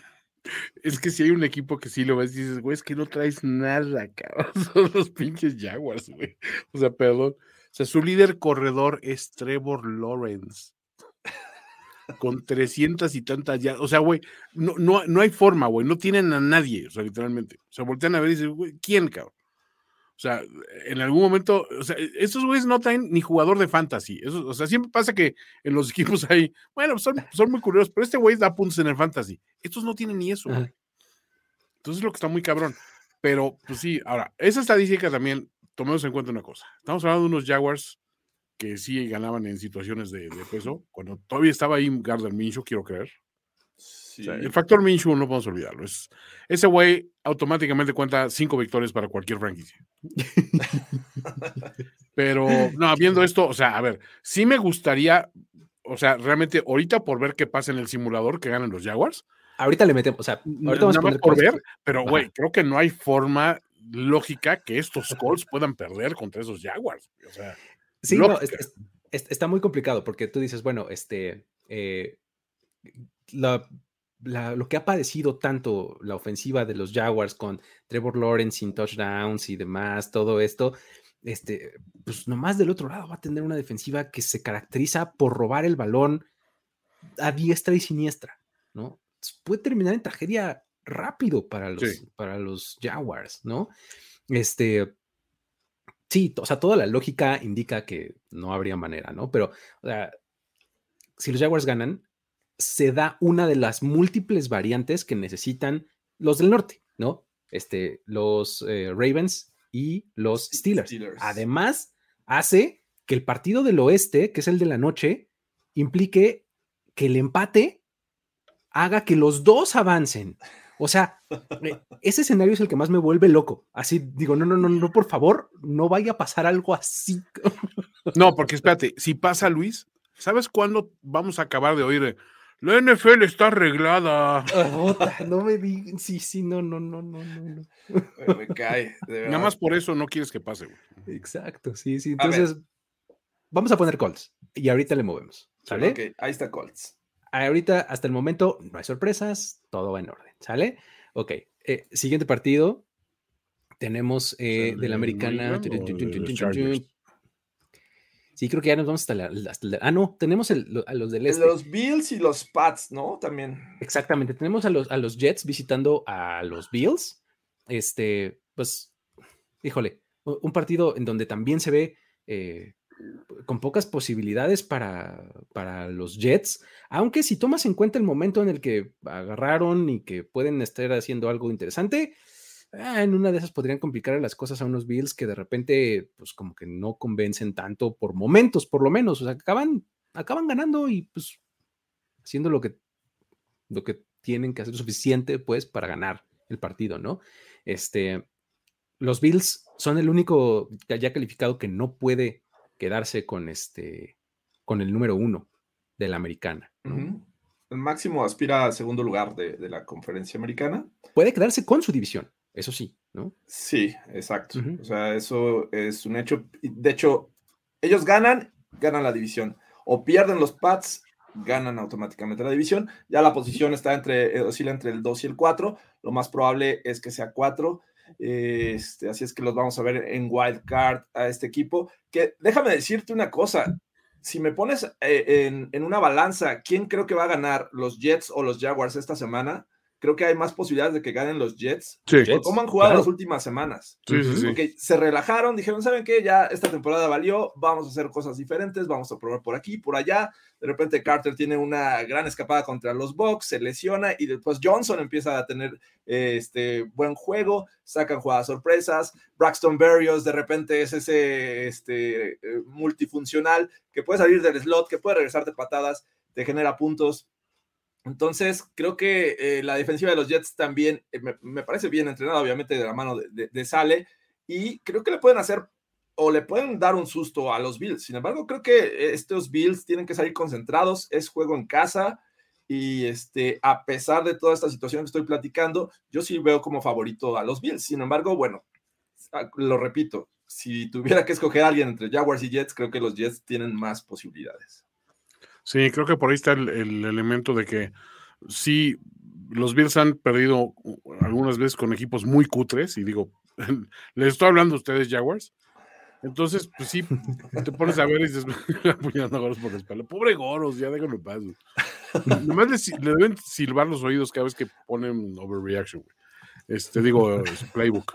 Es que si hay un equipo que sí lo ves dices, güey, es que no traes nada, cabrón. Son los pinches Jaguars, güey. O sea, perdón. O sea, su líder corredor es Trevor Lawrence. Con 300 y tantas ya. O sea, güey, no, no, no hay forma, güey. No tienen a nadie, o sea, literalmente. O sea, voltean a ver y dicen, güey, ¿quién, cabrón? O sea, en algún momento, o sea, estos güeyes no traen ni jugador de fantasy. Eso, o sea, siempre pasa que en los equipos hay, bueno, son, son muy curiosos, pero este güey da puntos en el fantasy. Estos no tienen ni eso. Entonces es lo que está muy cabrón. Pero, pues sí, ahora, esa estadística también, tomemos en cuenta una cosa. Estamos hablando de unos Jaguars que sí ganaban en situaciones de, peso, cuando todavía estaba ahí Gardner Minshew, quiero creer el factor Minshew no podemos olvidarlo. Es, ese güey automáticamente cuenta cinco victorias para cualquier franquicia. Pero, no, viendo esto, o sea, a ver, sí me gustaría, o sea, realmente ahorita por ver qué pasa en el simulador que ganan los Jaguars. Ahorita le metemos, o sea, ahorita vamos a poner por ver, pero güey, creo que no hay forma lógica que estos Colts puedan perder contra esos Jaguars. O sea, sí, no, está muy complicado porque tú dices, bueno, este, eh, la, lo que ha padecido tanto la ofensiva de los Jaguars con Trevor Lawrence sin touchdowns y demás, todo esto, este, pues nomás del otro lado va a tener una defensiva que se caracteriza por robar el balón a diestra y siniestra, ¿no? Puede terminar en tragedia rápido para los, para los Jaguars, ¿no? Este, sí, o sea, toda la lógica indica que no habría manera, ¿no? Pero, o sea, si los Jaguars ganan, se da una de las múltiples variantes que necesitan los del norte, ¿no? Este, los eh, Ravens y los Steelers. Además, hace que el partido del oeste, que es el de la noche, implique que el empate haga que los dos avancen. O sea, eh, ese escenario es el que más me vuelve loco. Así digo, no, no, no, no, por favor, no vaya a pasar algo así. No, porque espérate, si pasa Luis, ¿sabes cuándo vamos a acabar de oír? La NFL está arreglada. no me digan. Sí, sí, no, no, no, no, no. Me cae. Nada más por eso no quieres que pase, güey. Exacto, sí, sí. Entonces, vamos a poner Colts y ahorita le movemos. ¿Sale? Ok, ahí está Colts. Ahorita, hasta el momento, no hay sorpresas, todo va en orden. ¿Sale? Ok, eh, siguiente partido. Tenemos eh, de la americana. Sí, creo que ya nos vamos hasta la. ah, no, tenemos a los del este. Los Bills y los Pats, ¿no? También. Exactamente. Tenemos a los, a los Jets visitando a los Bills. Este, pues, híjole, un partido en donde también se ve eh, con pocas posibilidades para, para los Jets, aunque si tomas en cuenta el momento en el que agarraron y que pueden estar haciendo algo interesante, Ah, en una de esas podrían complicar las cosas a unos Bills que de repente, pues como que no convencen tanto por momentos, por lo menos. O sea, acaban, acaban ganando y pues haciendo lo que, lo que tienen que hacer suficiente, pues, para ganar el partido, ¿no? Este, los Bills son el único que haya calificado que no puede quedarse con este, con el número uno de la americana. El máximo aspira al segundo lugar de, de la conferencia americana. Puede quedarse con su división. Eso sí, ¿no? Sí, exacto. O sea, eso es un hecho. De hecho, ellos ganan, ganan la división. O pierden los Pats, ganan automáticamente la división. Ya la posición está entre, oscila entre el 2 y el 4. Lo más probable es que sea 4. Este, así es que los vamos a ver en wild card a este equipo. Que déjame decirte una cosa. Si me pones eh, en, en una balanza, ¿quién creo que va a ganar, los Jets o los Jaguars esta semana? Creo que hay más posibilidades de que ganen los Jets. Sí. ¿Cómo han jugado las últimas semanas? Sí, sí, sí. se relajaron, dijeron, ¿saben qué? Ya esta temporada valió, vamos a hacer cosas diferentes, vamos a probar por aquí, por allá. De repente Carter tiene una gran escapada contra los Bucks, se lesiona y después Johnson empieza a tener este buen juego, sacan jugadas sorpresas. Braxton Berrios de repente es ese este, eh, multifuncional que puede salir del slot, que puede regresarte patadas, te genera puntos Entonces, creo que eh, la defensiva de los Jets también eh, me, parece bien entrenada, obviamente, de la mano de, Sale, y creo que le pueden hacer o le pueden dar un susto a los Bills. Sin embargo, creo que estos Bills tienen que salir concentrados, es juego en casa, y este, a pesar de toda esta situación que estoy platicando, yo sí veo como favorito a los Bills. Sin embargo, bueno, ah, lo repito, si tuviera que escoger a alguien entre Jaguars y Jets, creo que los Jets tienen más posibilidades. Sí, creo que por ahí está el, elemento de que sí, los Bills han perdido algunas veces con equipos muy cutres, y digo, les estoy hablando a ustedes, Jaguars. Entonces, pues sí, te pones a ver y dices, apuñando a Goros por la espalda. Pobre Goros, ya déjalo en paz. Nomás le, deben silbar los oídos cada vez que ponen overreaction, Este, digo, playbook.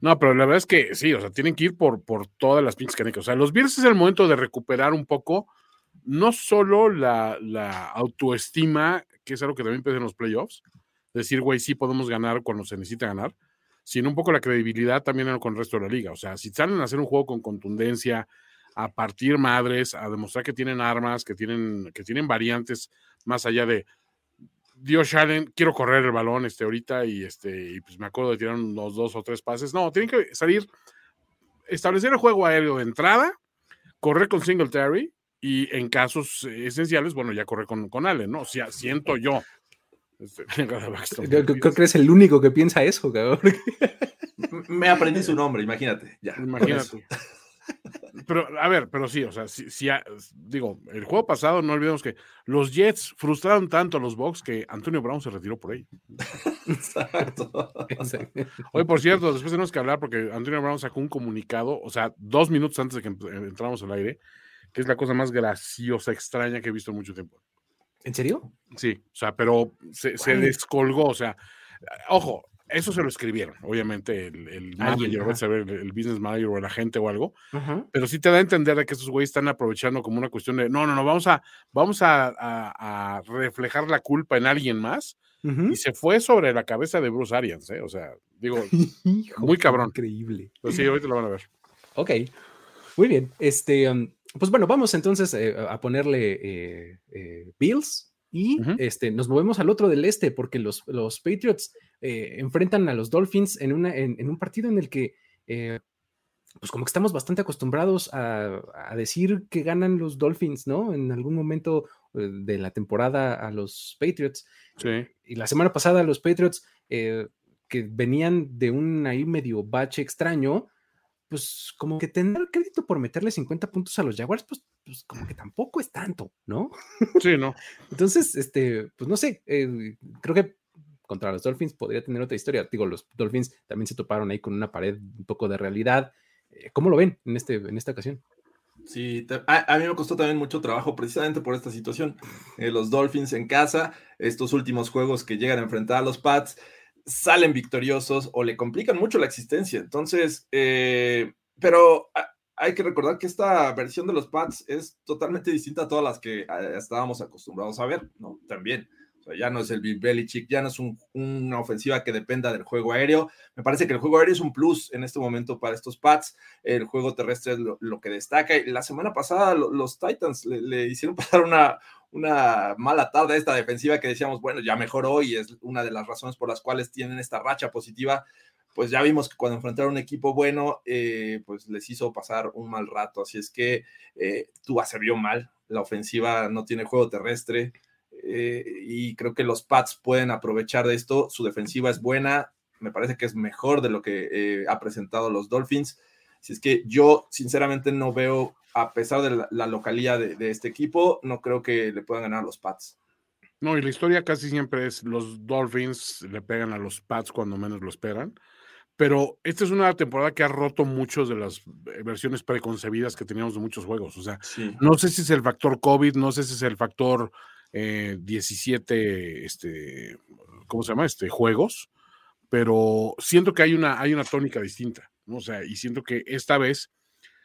No, pero la verdad es que sí, o sea, tienen que ir por, por todas las pinches canicas. O sea, los Bills es el momento de recuperar un poco no solo la, autoestima, que es algo que también pasa en los playoffs, decir, güey, sí podemos ganar cuando se necesita ganar, sino un poco la credibilidad también con el resto de la liga. O sea, si salen a hacer un juego con contundencia, a partir madres, a demostrar que tienen armas, que tienen, que tienen variantes más allá de Dios Allen, quiero correr el balón este ahorita y este, y pues me acuerdo de tirar unos dos o tres pases. No, tienen que salir, establecer el juego aéreo de entrada, correr con Singletary y en casos esenciales, bueno, ya corre con, con Allen, ¿no? O sea, siento yo. Este, creo que eres el único que piensa eso, cabrón. Me aprendí su nombre, imagínate. Ya, imagínate. Pero, a ver, pero sí, o sea, si, digo, el juego pasado, no olvidemos que los Jets frustraron tanto a los Bucks que Antonio Brown se retiró por ahí. Exacto. Hoy, por cierto, después tenemos que hablar porque Antonio Brown sacó un comunicado, o sea, dos minutos antes de que entramos al aire, que es la cosa más graciosa, extraña que he visto en mucho tiempo. ¿En serio? Sí, o sea, pero se, descolgó, o sea, ojo, eso se lo escribieron, obviamente, el, el manager, saber, el, business manager o el agente o algo, pero sí te da a entender de que esos güeyes están aprovechando como una cuestión de, no, no, no, vamos a, vamos a, reflejar la culpa en alguien más, y se fue sobre la cabeza de Bruce Arians, ¿eh? o sea, digo, muy cabrón. Increíble. Pues sí, ahorita lo van a ver. Ok, muy bien, este... Um, pues bueno, vamos entonces eh, a ponerle eh, eh, Bills y este, nos movemos al otro del este porque los, los Patriots enfrentan a los Dolphins en, una, en, un partido en el que pues como que estamos bastante acostumbrados a, decir que ganan los Dolphins, ¿no? En algún momento de la temporada a los Patriots. Sí. Y la semana pasada los Patriots que venían de un ahí medio bache extraño, pues como que tener crédito por meterle 50 puntos a los Jaguars, pues, pues como que tampoco es tanto, ¿no? Sí, ¿no? Entonces, este, pues no sé, eh, creo que contra los Dolphins podría tener otra historia. Digo, los Dolphins también se toparon ahí con una pared un poco de realidad. Eh, ¿Cómo lo ven en, este, en esta ocasión? Sí, a, mí me costó también mucho trabajo precisamente por esta situación. Eh, los Dolphins en casa, estos últimos juegos que llegan a enfrentar a los Pats, salen victoriosos o le complican mucho la existencia. Entonces, eh, pero hay que recordar que esta versión de los Pats es totalmente distinta a todas las que eh, estábamos acostumbrados a ver, ¿no? También. O sea, ya no es el Bill Belichick, ya no es una ofensiva que dependa del juego aéreo. Me parece que el juego aéreo es un plus en este momento para estos Pats. El juego terrestre es lo, que destaca. Y la semana pasada los Titans le, hicieron pasar una, una mala tarde esta defensiva que decíamos, bueno, ya mejoró y es una de las razones por las cuales tienen esta racha positiva. Pues ya vimos que cuando enfrentaron un equipo bueno, eh, pues les hizo pasar un mal rato. Así es que eh, Tua mal. La ofensiva no tiene juego terrestre. Eh, y creo que los Pats pueden aprovechar de esto. Su defensiva es buena. Me parece que es mejor de lo que eh, ha presentado los Dolphins. Si es que yo sinceramente no veo a pesar de la, localidad de, este equipo, no creo que le puedan ganar a los Pats. No, y la historia casi siempre es los Dolphins le pegan a los Pats cuando menos lo esperan. Pero esta es una temporada que ha roto muchas de las versiones preconcebidas que teníamos de muchos juegos. O sea, no sé si es el factor COVID, no sé si es el factor 17, eh, este, ¿cómo se llama? Este, juegos, pero siento que hay una, hay una tónica distinta. O sea, y siento que esta vez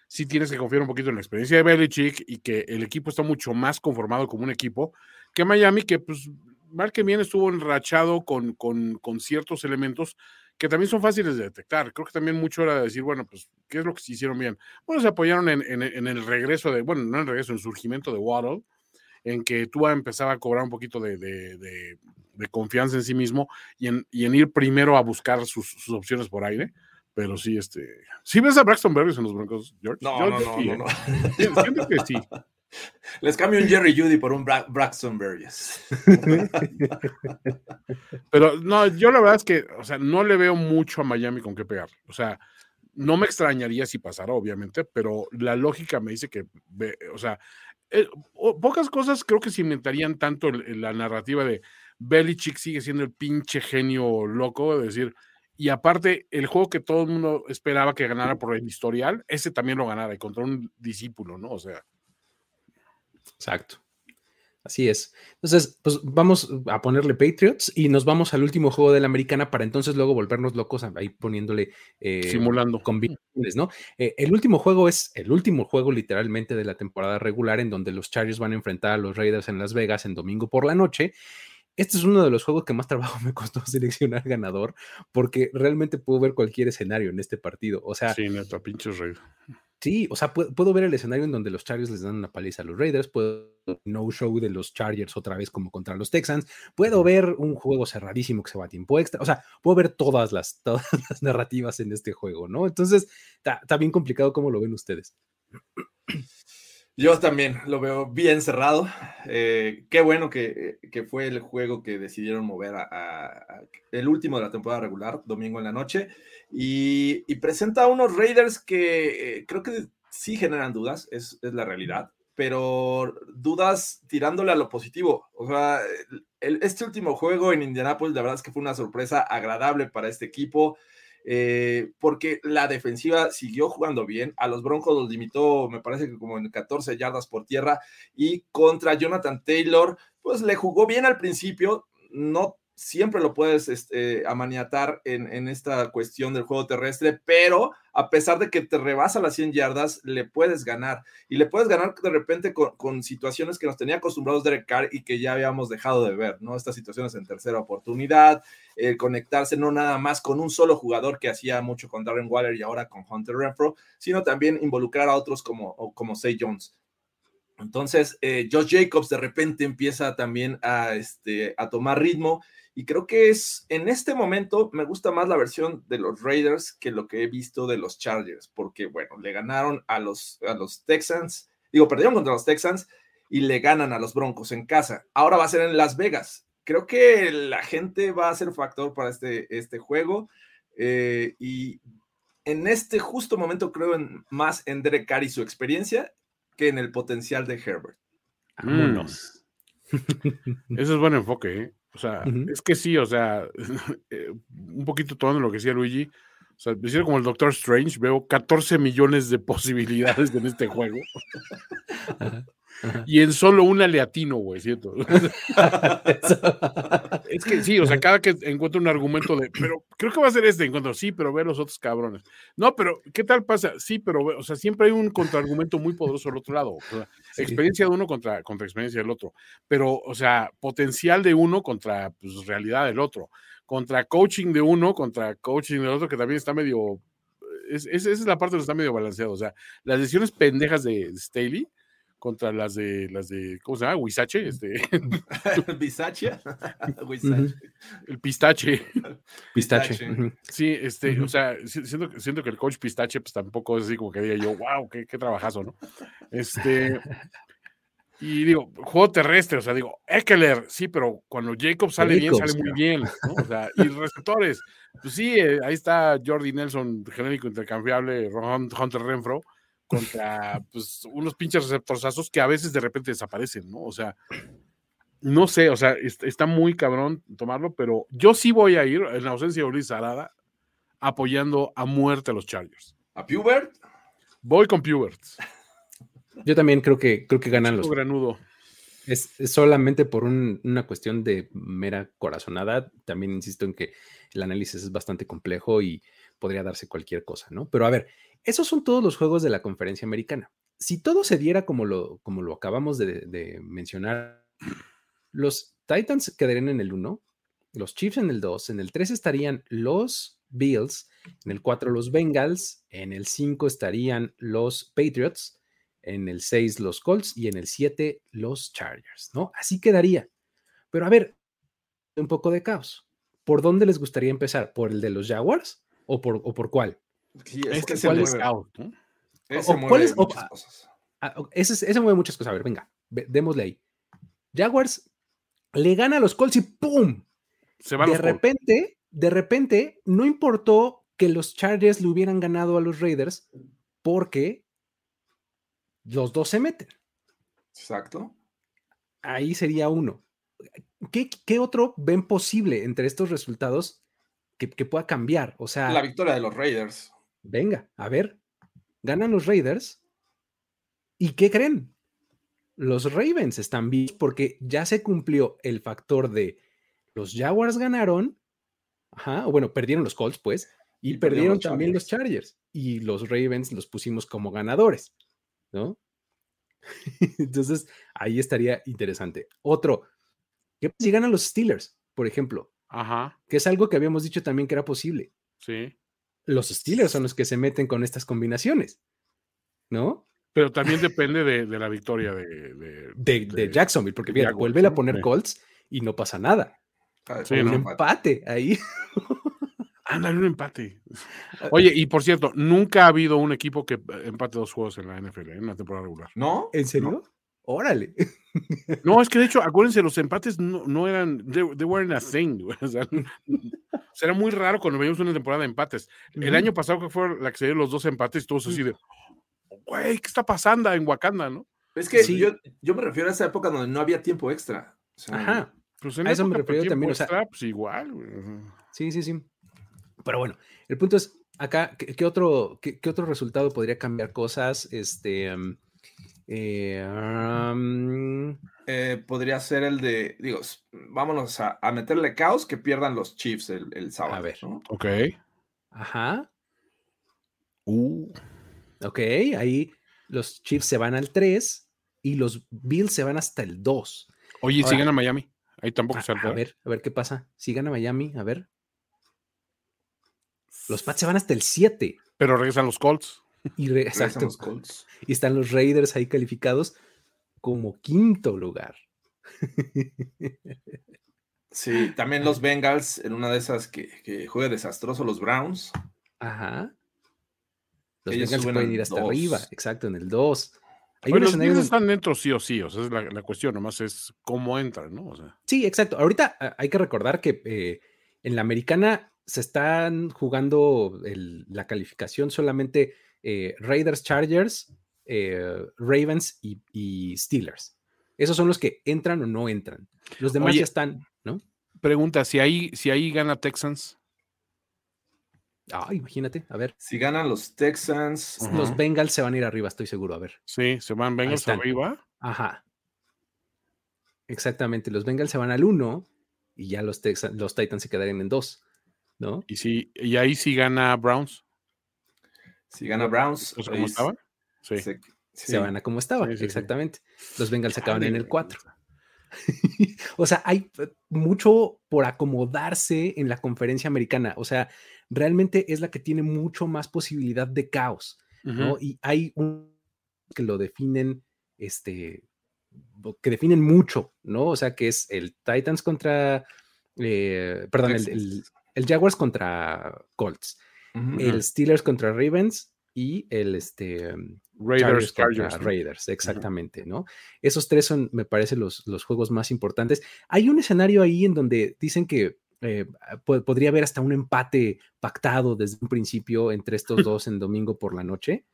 sí tienes que confiar un poquito en la experiencia de Belichick y que el equipo está mucho más conformado como un equipo que Miami, que pues mal que bien estuvo enrachado con, con, con, ciertos elementos que también son fáciles de detectar. Creo que también mucho era decir, bueno, pues, ¿qué es lo que se hicieron bien? Bueno, se apoyaron en, en, el regreso de, bueno, no en el regreso, en el surgimiento de Waddle en que Tua empezaba a cobrar un poquito de, de, confianza en sí mismo y en, y en, ir primero a buscar sus, sus opciones por aire. Pero sí, este. ¿Sí ves a Braxton Berrios en los Broncos, George? No, no, no, no, no. Siento que sí. Les cambio un Jerry Judy por un Braxton Berrios. Pero no, yo la verdad es que, o sea, no le veo mucho a Miami con qué pegar. O sea, no me extrañaría si pasara, obviamente, pero la lógica me dice que, o sea, eh, pocas cosas creo que se inventarían tanto la narrativa de Belichick sigue siendo el pinche genio loco, de decir, y aparte, el juego que todo el mundo esperaba que ganara por el historial, ese también lo ganara y contra un discípulo, ¿no? O sea. Exacto. Así es. Entonces, pues vamos a ponerle Patriots y nos vamos al último juego de la americana para entonces luego volvernos locos ahí poniéndole. Eh, Simulando. Combinaciones, ¿no? Eh, el último juego es el último juego literalmente de la temporada regular en donde los Chargers van a enfrentar a los Raiders en Las Vegas en domingo por la noche. Este es uno de los juegos que más trabajo me costó seleccionar ganador porque realmente puedo ver cualquier escenario en este partido. O sea. Sí, neta, pinches Raiders. Sí, o sea, puedo, ver el escenario en donde los Chargers les dan una paliza a los Raiders, puedo no show de los Chargers otra vez como contra los Texans, puedo ver un juego cerradísimo que se va a tiempo extra, o sea, puedo ver todas las, todas las narrativas en este juego, ¿no? Entonces, está bien complicado cómo lo ven ustedes. Yo también lo veo bien cerrado. Eh, qué bueno que, fue el juego que decidieron mover a, el último de la temporada regular, domingo en la noche, y, presenta a unos Raiders que eh, creo que sí generan dudas, es, la realidad, pero dudas tirándole a lo positivo. O sea, este último juego en Indianapolis, la verdad es que fue una sorpresa agradable para este equipo. Eh, porque la defensiva siguió jugando bien. A los Broncos los limitó, me parece que como en 14 yardas por tierra. Y contra Jonathan Taylor, pues le jugó bien al principio. No siempre lo puedes este, amaniatar en, esta cuestión del juego terrestre, pero a pesar de que te rebasa las 100 yardas, le puedes ganar. Y le puedes ganar de repente con, situaciones que nos tenía acostumbrados Derek Carr y que ya habíamos dejado de ver, ¿no? Estas situaciones en tercera oportunidad, el conectarse no nada más con un solo jugador que hacía mucho con Darren Waller y ahora con Hunter Renfro, sino también involucrar a otros como, como Say Jones. Entonces, eh, Josh Jacobs de repente empieza también a, este, a tomar ritmo y creo que es, en este momento, me gusta más la versión de los Raiders que lo que he visto de los Chargers, porque, bueno, le ganaron a los, a los Texans, digo, perdieron contra los Texans y le ganan a los Broncos en casa. Ahora va a ser en Las Vegas. Creo que la gente va a ser factor para este, este juego. Eh, y en este justo momento creo en, más en Derek Carr y su experiencia que en el potencial de Herbert. Vámonos. Ese es buen enfoque, ¿eh? O sea, es que sí, o sea, eh, un poquito tomando lo que decía Luigi. O sea, me como el Doctor Strange, veo 14 millones de posibilidades en este juego. Y en solo un aleatino, güey, ¿cierto? es que sí, o sea, cada que encuentro un argumento de, pero creo que va a ser este encuentro, sí, pero ve a los otros cabrones. No, pero ¿qué tal pasa? Sí, pero, o sea, siempre hay un contraargumento muy poderoso al otro lado. Experiencia de uno contra, contra experiencia del otro. Pero, o sea, potencial de uno contra pues, realidad del otro. Contra coaching de uno contra coaching del otro, que también está medio. esa es la parte que está medio balanceado. O sea, las decisiones pendejas de Staley contra las de las de ¿cómo se llama? Huizache, este Bisache. el pistache. Pistache. Sí, este, o sea, siento, siento que el coach pistache pues tampoco es así como que diga yo, wow, qué, qué trabajazo, ¿no? Este y digo, juego terrestre, o sea, digo, Eckler, sí, pero cuando Jacob sale bien, sale muy bien, ¿no? O sea, y receptores, pues sí, eh, ahí está Jordi Nelson, genérico intercambiable, Hunter Renfro, contra pues, unos pinches receptorzazos que a veces de repente desaparecen, ¿no? O sea, no sé, o sea, está muy cabrón tomarlo, pero yo sí voy a ir, en la ausencia de Ulises Arada, apoyando a muerte a los Chargers. ¿A Pubert? Voy con Pubert. Yo también creo que, creo que ganan los. Granudo. Es, solamente por una cuestión de mera corazonada. También insisto en que el análisis es bastante complejo y podría darse cualquier cosa, ¿no? Pero a ver, esos son todos los juegos de la conferencia americana. Si todo se diera como lo, como lo acabamos de, mencionar, los Titans quedarían en el 1, los Chiefs en el 2, en el 3 estarían los Bills, en el 4 los Bengals, en el 5 estarían los Patriots, en el 6 los Colts y en el 7 los Chargers, ¿no? Así quedaría. Pero a ver, un poco de caos. ¿Por dónde les gustaría empezar? ¿Por el de los Jaguars o por, o por cuál? Sí, es que ¿Cuál es caos? Ese mueve muchas cosas. ese, mueve muchas cosas. A ver, venga, démosle ahí. Jaguars le gana a los Colts y ¡pum! Se de repente, de repente, no importó que los Chargers le hubieran ganado a los Raiders porque los dos se meten. Exacto. Ahí sería uno. ¿Qué, otro ven posible entre estos resultados que, pueda cambiar? O sea. La victoria de los Raiders. Venga, a ver. Ganan los Raiders. ¿Y qué creen? Los Ravens están vivos porque ya se cumplió el factor de los Jaguars ganaron. Ajá, o bueno, perdieron los Colts, pues. Y, perdieron también los Chargers. Y los Ravens los pusimos como ganadores. ¿no? Entonces, ahí estaría interesante. Otro, ¿qué si ganan los Steelers, por ejemplo? Ajá. Que es algo que habíamos dicho también que era posible. Sí. Los Steelers son los que se meten con estas combinaciones, ¿no? Pero también depende de, la victoria de, de, Jacksonville, porque mira, vuelve a poner Colts y no pasa nada. Ah, un empate ahí. Ándale, un empate. Oye, y por cierto, nunca ha habido un equipo que empate dos juegos en la NFL, en la temporada regular. ¿No? ¿En serio? Órale. No, es que de hecho, acuérdense, los empates no, eran, they, weren't a thing. O sea, era muy raro cuando veíamos una temporada de empates. El año pasado que fue la que se dieron los dos empates, todos así de, güey, ¿qué está pasando en Wakanda, no? Es que yo, yo, me refiero a esa época donde no había tiempo extra. Ajá. Pues a eso me refiero también. o sea, pues igual. Sí, sí, sí. Pero bueno, el punto es, acá, ¿qué, otro, qué, otro resultado podría cambiar cosas? Este, eh, eh, podría ser el de, digo, vámonos a, meterle caos que pierdan los Chiefs el, sábado. A ver. Ok. Ajá. Uh. Ok, ahí los Chiefs se van al 3 y los Bills se van hasta el 2. Oye, si gana Miami. Ahí tampoco se A ver, a ver qué pasa. Si gana Miami, a ver. Los Pats se van hasta el 7. Pero regresan los Colts. Y exacto. Los Colts. Y están los Raiders ahí calificados como quinto lugar. Sí, también los Bengals en una de esas que, que juega desastroso los Browns. Ajá. Los Bengals pueden ir hasta arriba, exacto, en el 2. los Bengals están dentro sí o sí, o sea, es la, cuestión, nomás es cómo entran, ¿no? Sí, exacto. Ahorita ah, hay que recordar que eh, en la americana se están jugando la calificación solamente eh, Raiders, Chargers, eh, Ravens y, Steelers. Esos son los que entran o no entran. Los demás ya están, ¿no? Pregunta, si ahí, si ahí gana Texans. Ah, imagínate, a ver. Si ganan los Texans. Los Bengals se van a ir arriba, estoy seguro, a ver. Sí, se van Bengals arriba. Ajá. Exactamente, los Bengals se van al 1 y ya los, los Titans se quedarían en 2. ¿no? Y, si, y ahí sí gana Browns. Si gana Browns. ¿Cómo estaban? Sí. Se, van a como estaban, exactamente. Los Bengals acaban en el 4. o sea, hay eh, mucho por acomodarse en la conferencia americana. O sea, realmente es la que tiene mucho más posibilidad de caos, ¿no? Y hay un que lo definen, este, que definen mucho, ¿no? O sea, que es el Titans contra, eh, perdón, el, el Jaguars contra Colts, el Steelers contra Ravens y el este, Raiders contra Raiders, exactamente, ¿no? Esos tres son, me parece, los, los juegos más importantes. Hay un escenario ahí en donde dicen que eh, podría haber hasta un empate pactado desde un principio entre estos dos en domingo por la noche,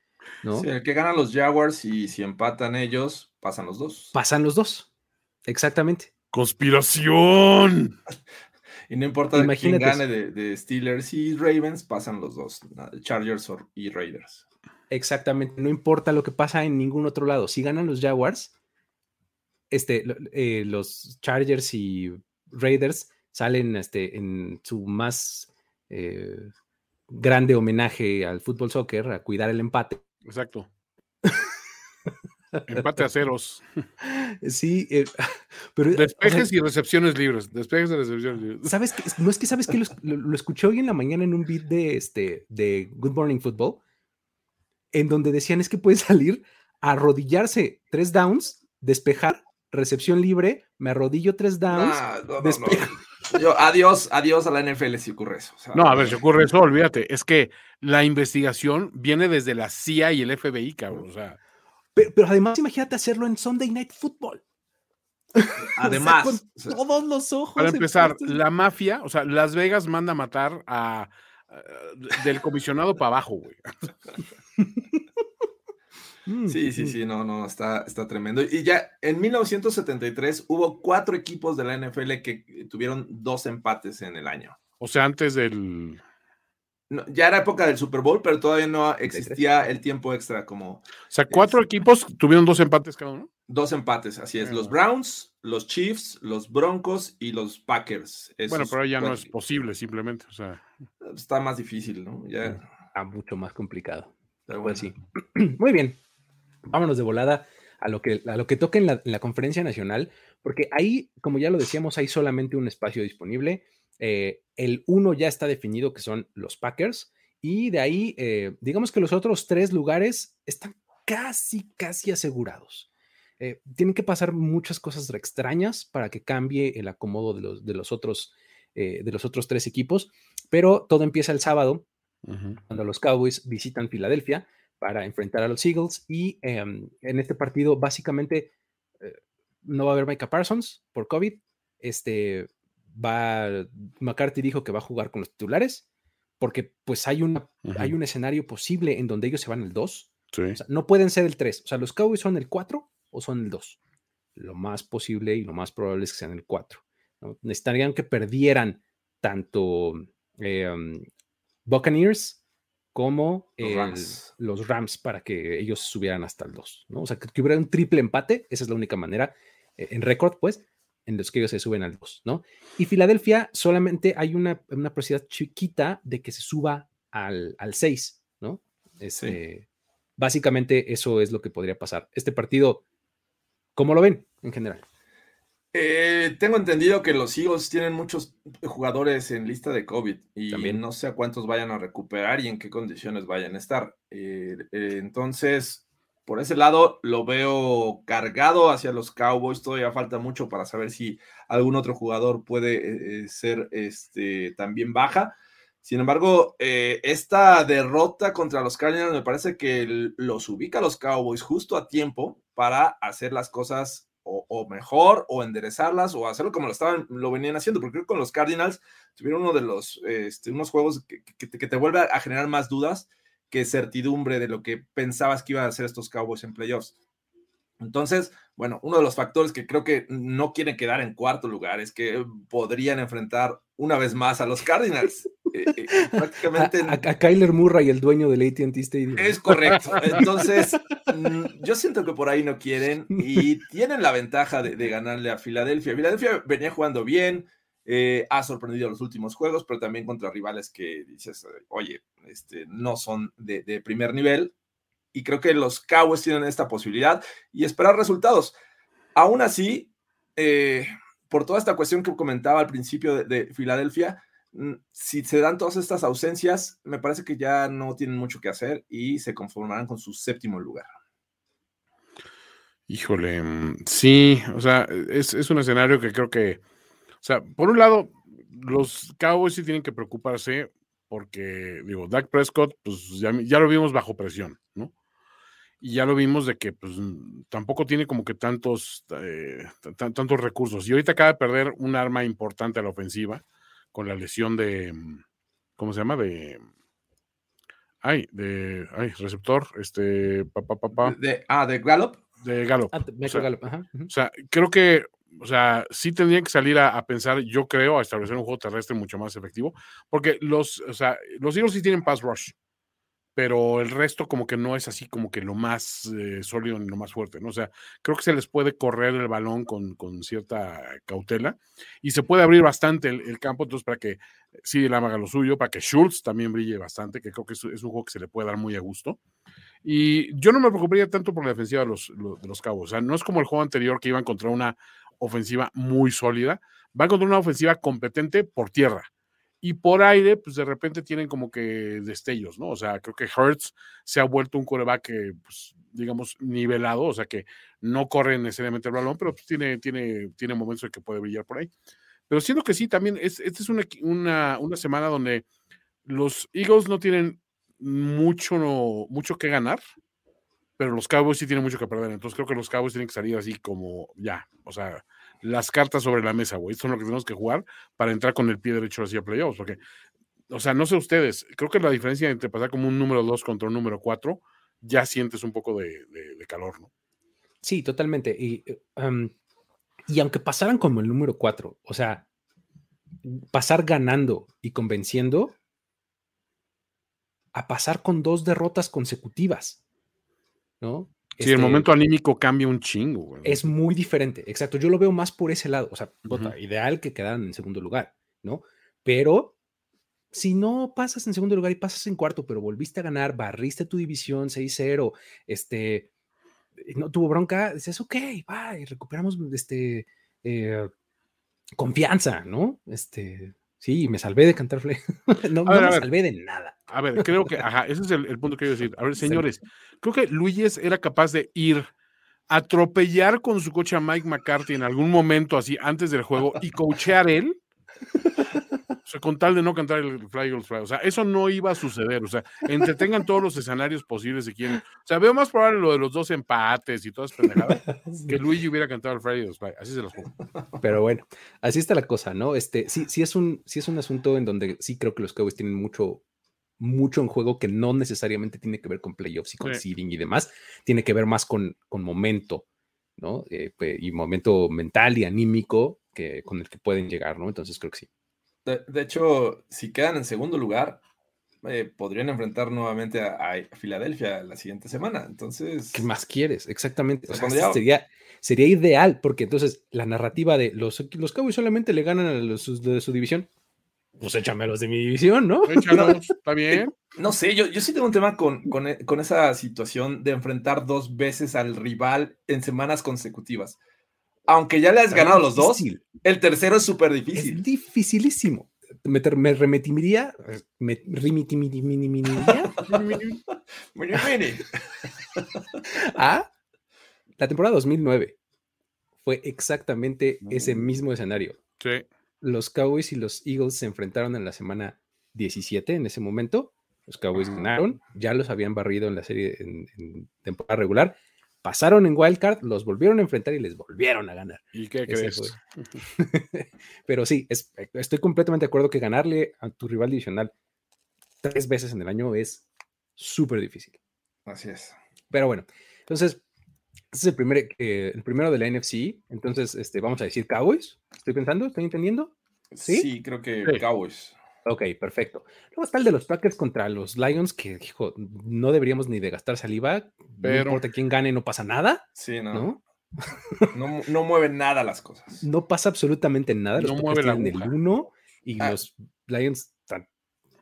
¿no? Sí, el que gana los Jaguars y si empatan ellos, pasan los dos. Pasan los dos, exactamente. ¡Conspiración! Y no importa quién gane de, Steelers y Ravens, pasan los dos, Chargers y Raiders. Exactamente, no importa lo que pasa en ningún otro lado. Si ganan los Jaguars, este, eh, los Chargers y Raiders salen este, en su más eh, grande homenaje al fútbol soccer, a cuidar el empate. Exacto. Empate a ceros. Sí, eh, pero. Despejes y recepciones libres. Despejes y recepciones libres. ¿Sabes que No es que sabes que lo, escuché hoy en la mañana en un beat de, este, de Good Morning Football, en donde decían es que puede salir arrodillarse tres downs, despejar, recepción libre, me arrodillo tres downs, Yo, adiós, adiós a la NFL si ocurre eso. no, a ver, si ocurre eso, olvídate. Es que la investigación viene desde la CIA y el FBI, cabrón. O sea. Pero, además, imagínate hacerlo en Sunday Night Football. Además, todos los ojos. Para empezar, la mafia, o sea, Las Vegas manda a matar a, del comisionado para abajo, güey. Mm, sí, sí, sí, no, no, está, está tremendo. Y ya en 1973 hubo cuatro equipos de la NFL que tuvieron dos empates en el año. O sea, antes del... ya era época del Super Bowl, pero todavía no existía el tiempo extra como... O sea, cuatro equipos tuvieron dos empates cada uno. Dos empates, así es. Los ah. Browns, los Chiefs, los Broncos y los Packers. bueno, pero ya no es posible simplemente. O sea... Está más difícil, ¿no? Ya... Está mucho más complicado. Pero bueno, sí. Muy bien vámonos de volada a lo que, a lo que toca en la, conferencia nacional, porque ahí, como ya lo decíamos, hay solamente un espacio disponible. Eh, el uno ya está definido, que son los Packers, y de ahí, eh, digamos que los otros tres lugares están casi, casi asegurados. Eh, tienen que pasar muchas cosas extrañas para que cambie el acomodo de los, de los, otros, de los otros tres equipos, pero todo empieza el sábado, cuando los Cowboys visitan Filadelfia para enfrentar a los Eagles. Y em, en este partido, básicamente, no va a haber Micah Parsons por COVID. Este va, McCarthy dijo que va a jugar con los titulares, porque pues hay, una, hay un escenario posible en donde ellos se van el 2. no pueden ser el 3. O sea, los Cowboys son el 4 o son el 2. Lo más posible y lo más probable es que sean el 4. Necesitarían que perdieran tanto em, Buccaneers como los Rams. para que ellos subieran hasta el 2, ¿no? O sea, que, hubiera un triple empate, esa es la única manera, eh, en récord, pues, en los que ellos se suben al 2, ¿no? Y Filadelfia solamente hay una, una posibilidad chiquita de que se suba al, al 6, ¿no? Este, Básicamente eso es lo que podría pasar. Este partido, ¿cómo lo ven en general? Eh, tengo entendido que los Eagles tienen muchos jugadores en lista de COVID y También. no sé a cuántos vayan a recuperar y en qué condiciones vayan a estar. Eh, eh, entonces, por ese lado, lo veo cargado hacia los Cowboys. Todavía falta mucho para saber si algún otro jugador puede ser este, también baja. Sin embargo, esta derrota contra los Cardinals me parece que los ubica a los Cowboys justo a tiempo para hacer las cosas o, mejor, o enderezarlas, o hacerlo como lo estaban, lo venían haciendo, porque creo que con los Cardinals tuvieron uno de los, este, unos juegos que, te, vuelve a generar más dudas que certidumbre de lo que pensabas que iban a hacer estos Cowboys en playoffs. Entonces, bueno, uno de los factores que creo que no quieren quedar en cuarto lugar es que podrían enfrentar una vez más a los Cardinals. Eh, eh, prácticamente. A, Kyler Murray, el dueño del ATT Stadium. Es correcto. Entonces, mm, yo siento que por ahí no quieren y tienen la ventaja de, ganarle a Filadelfia. Filadelfia venía jugando bien, eh, ha sorprendido los últimos juegos, pero también contra rivales que dices, oye, este, no son de, de primer nivel y creo que los Cowboys tienen esta posibilidad y esperar resultados. Aún así, eh, por toda esta cuestión que comentaba al principio de, Filadelfia, mm, si se dan todas estas ausencias, me parece que ya no tienen mucho que hacer y se conformarán con su séptimo lugar. Híjole, mm, sí, o sea, es, un escenario que creo que, sea, por un lado, los Cowboys sí tienen que preocuparse porque, digo, Dak Prescott, pues ya, ya lo vimos bajo presión, ¿no? y ya lo vimos de que pues, tampoco tiene como que tantos, eh, tantos recursos. Y ahorita acaba de perder un arma importante a la ofensiva con la lesión de, mm, ¿cómo se llama? De, ay, de, ay, receptor, este, papá, papá. De, ah, de Gallup. De Gallup. Ah, o, sea, o sea, creo que, o sea, sí tendrían que salir a, pensar, yo creo, a establecer un juego terrestre mucho más efectivo, porque los, o sea, los Eagles sí tienen pass rush pero el resto como que no es así como que lo más eh, sólido ni lo más fuerte, ¿no? O sea, creo que se les puede correr el balón con, con cierta cautela y se puede abrir bastante el, campo, entonces para que sí la haga lo suyo, para que Schultz también brille bastante, que creo que es, un juego que se le puede dar muy a gusto. Y yo no me preocuparía tanto por la defensiva de los, de los cabos, o sea, no es como el juego anterior que iba a encontrar una ofensiva muy sólida, va a encontrar una ofensiva competente por tierra y por aire, pues de repente tienen como que destellos, ¿no? O sea, creo que Hertz se ha vuelto un coreback pues, digamos, nivelado, o sea, que no corre necesariamente el balón, pero pues, tiene, tiene, tiene momentos en que puede brillar por ahí. Pero siento que sí, también, es, esta es una, una, una semana donde los Eagles no tienen mucho, mucho que ganar, pero los Cowboys sí tienen mucho que perder. Entonces creo que los Cowboys tienen que salir así como ya, o sea, las cartas sobre la mesa, güey. Esto es lo que tenemos que jugar para entrar con el pie derecho hacia playoffs, porque, o sea, no sé ustedes, creo que la diferencia entre pasar como un número 2 contra un número 4, ya sientes un poco de, calor, ¿no? Sí, totalmente. Y, y aunque pasaran como el número 4, o sea, pasar ganando y convenciendo, a pasar con dos derrotas consecutivas, ¿no? Sí, el este momento anímico cambia un chingo. Es muy diferente, exacto. Yo lo veo más por ese lado. O sea, ideal que quedaran en segundo lugar, ¿no? Pero si no pasas en segundo lugar y pasas en cuarto, pero volviste a ganar, barriste tu división 6-0, este, no tuvo bronca, dices, ok, va, y recuperamos este, eh, confianza, ¿no? Este, sí, me salvé de cantar no, no me salvé de nada. A ver, creo que, ajá, ese es el, punto que quiero decir. A ver, señores, creo que Luis era capaz de ir, atropellar con su coche a Mike McCarthy en algún momento así antes del juego y coachear él. O sea, con tal de no cantar el Fly Eagles Fly. O sea, eso no iba a suceder. O sea, entretengan todos los escenarios posibles de quién. O sea, veo más probable lo de los dos empates y todas pendejadas que Luigi hubiera cantado el Fly Eagles Fly. Así se los pongo. Pero bueno, así está la cosa, ¿no? Este, sí, sí es un, sí es un asunto en donde sí creo que los Cowboys tienen mucho, mucho en juego que no necesariamente tiene que ver con playoffs y con seeding y demás, tiene que ver más con, con momento, ¿no? Eh, y momento mental y anímico que, con el que pueden llegar, ¿no? Entonces creo que sí. De, hecho, si quedan en segundo lugar, eh, podrían enfrentar nuevamente a, Filadelfia la siguiente semana. Entonces. ¿Qué más quieres? Exactamente. sería, sería ideal, porque entonces la narrativa de los, los Cowboys solamente le ganan a los de su división pues échame los de mi división, ¿no? Échalos, está bien. No sé, yo, yo sí tengo un tema con, e, con, esa situación de enfrentar dos veces al rival en semanas consecutivas. Aunque ya le has ganado los dos, el tercero es súper difícil. Es dificilísimo. Me, me remetimiría, me remitimiría a la temporada 2009. Fue exactamente ese mismo escenario. Sí los Cowboys y los Eagles se enfrentaron en la semana 17 en ese momento. Los Cowboys ganaron, ya los habían barrido en la serie en, temporada regular. Pasaron en Wildcard, los volvieron a enfrentar y les volvieron a ganar. ¿Y qué crees? Pero sí, estoy completamente de acuerdo que ganarle a tu rival divisional tres veces en el año es súper difícil. Así es. Pero bueno, entonces, este es el, primer, eh, el primero de la NFC. Entonces, este, vamos a decir Cowboys. Estoy pensando, ¿estoy entendiendo? Sí, creo que Cowboys. Ok, perfecto. Luego está el de los Packers contra los Lions, que dijo, no deberíamos ni de gastar saliva. Pero... No importa quién gane, no pasa nada. Sí, no. ¿no? no, mueven nada las cosas. No pasa absolutamente nada. Los no Packers tienen el 1 y ah. los Lions están.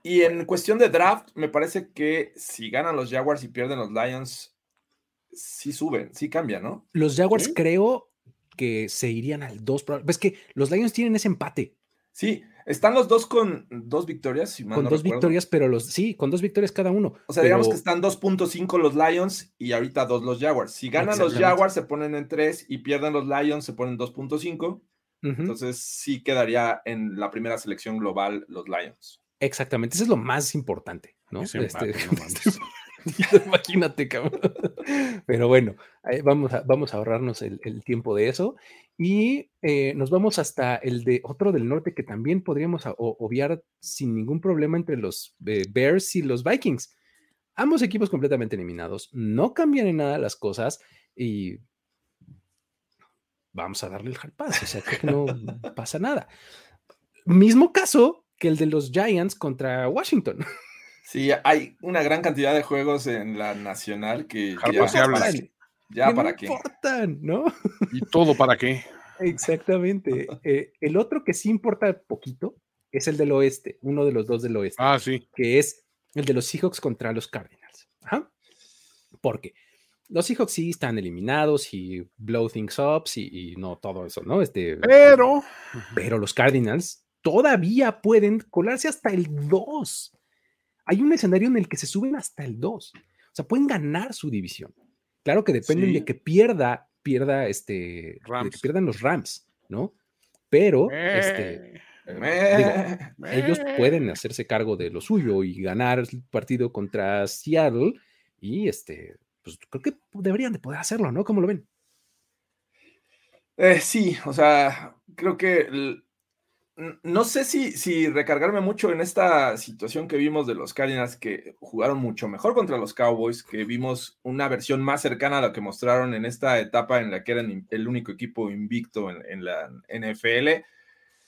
Y en cuestión de draft, me parece que si ganan los Jaguars y pierden los Lions, sí suben, sí cambian, ¿no? Los Jaguars creo que se irían al 2. Ves que los Lions tienen ese empate. Sí, están los dos con dos victorias. con dos victorias, pero los sí, con dos victorias cada uno. O sea, digamos que están 2.5 los Lions y ahorita dos los Jaguars. Si ganan los Jaguars, se ponen en 3 y pierden los Lions, se ponen 2.5. Entonces sí quedaría en la primera selección global los Lions. Exactamente, eso es lo más importante, ¿no? Este, Imagínate, cabrón. Pero bueno, vamos a, vamos a ahorrarnos el, tiempo de eso. Y eh, nos vamos hasta el de otro del norte que también podríamos obviar sin ningún problema entre los eh, Bears y los Vikings. Ambos equipos completamente eliminados. No cambian en nada las cosas y vamos a darle el hard O sea, que no pasa nada. Mismo caso que el de los Giants contra Washington. Sí, hay una gran cantidad de juegos en la nacional que ya, para, ya para qué. Importan, ¿no? ¿Y todo para qué? Exactamente. Eh, el otro que sí importa poquito es el del oeste, uno de los dos del oeste. Ah, sí. Que es el de los Seahawks contra los Cardinals. Ajá. Porque los Seahawks sí están eliminados y blow things up y, y no todo eso, ¿no? Este, pero. Pero los Cardinals todavía pueden colarse hasta el 2. Hay un escenario en el que se suben hasta el 2. O sea, pueden ganar su división. Claro que dependen de que pierda, pierda este, que pierdan los Rams, ¿no? Pero este, ellos pueden hacerse cargo de lo suyo y ganar el partido contra Seattle y este, pues creo que deberían de poder hacerlo, ¿no? ¿Cómo lo ven? Eh, sí, o sea, creo que no sé si, recargarme mucho en esta situación que vimos de los Cardinals que jugaron mucho mejor contra los Cowboys, que vimos una versión más cercana a la que mostraron en esta etapa en la que eran el único equipo invicto en, en la NFL.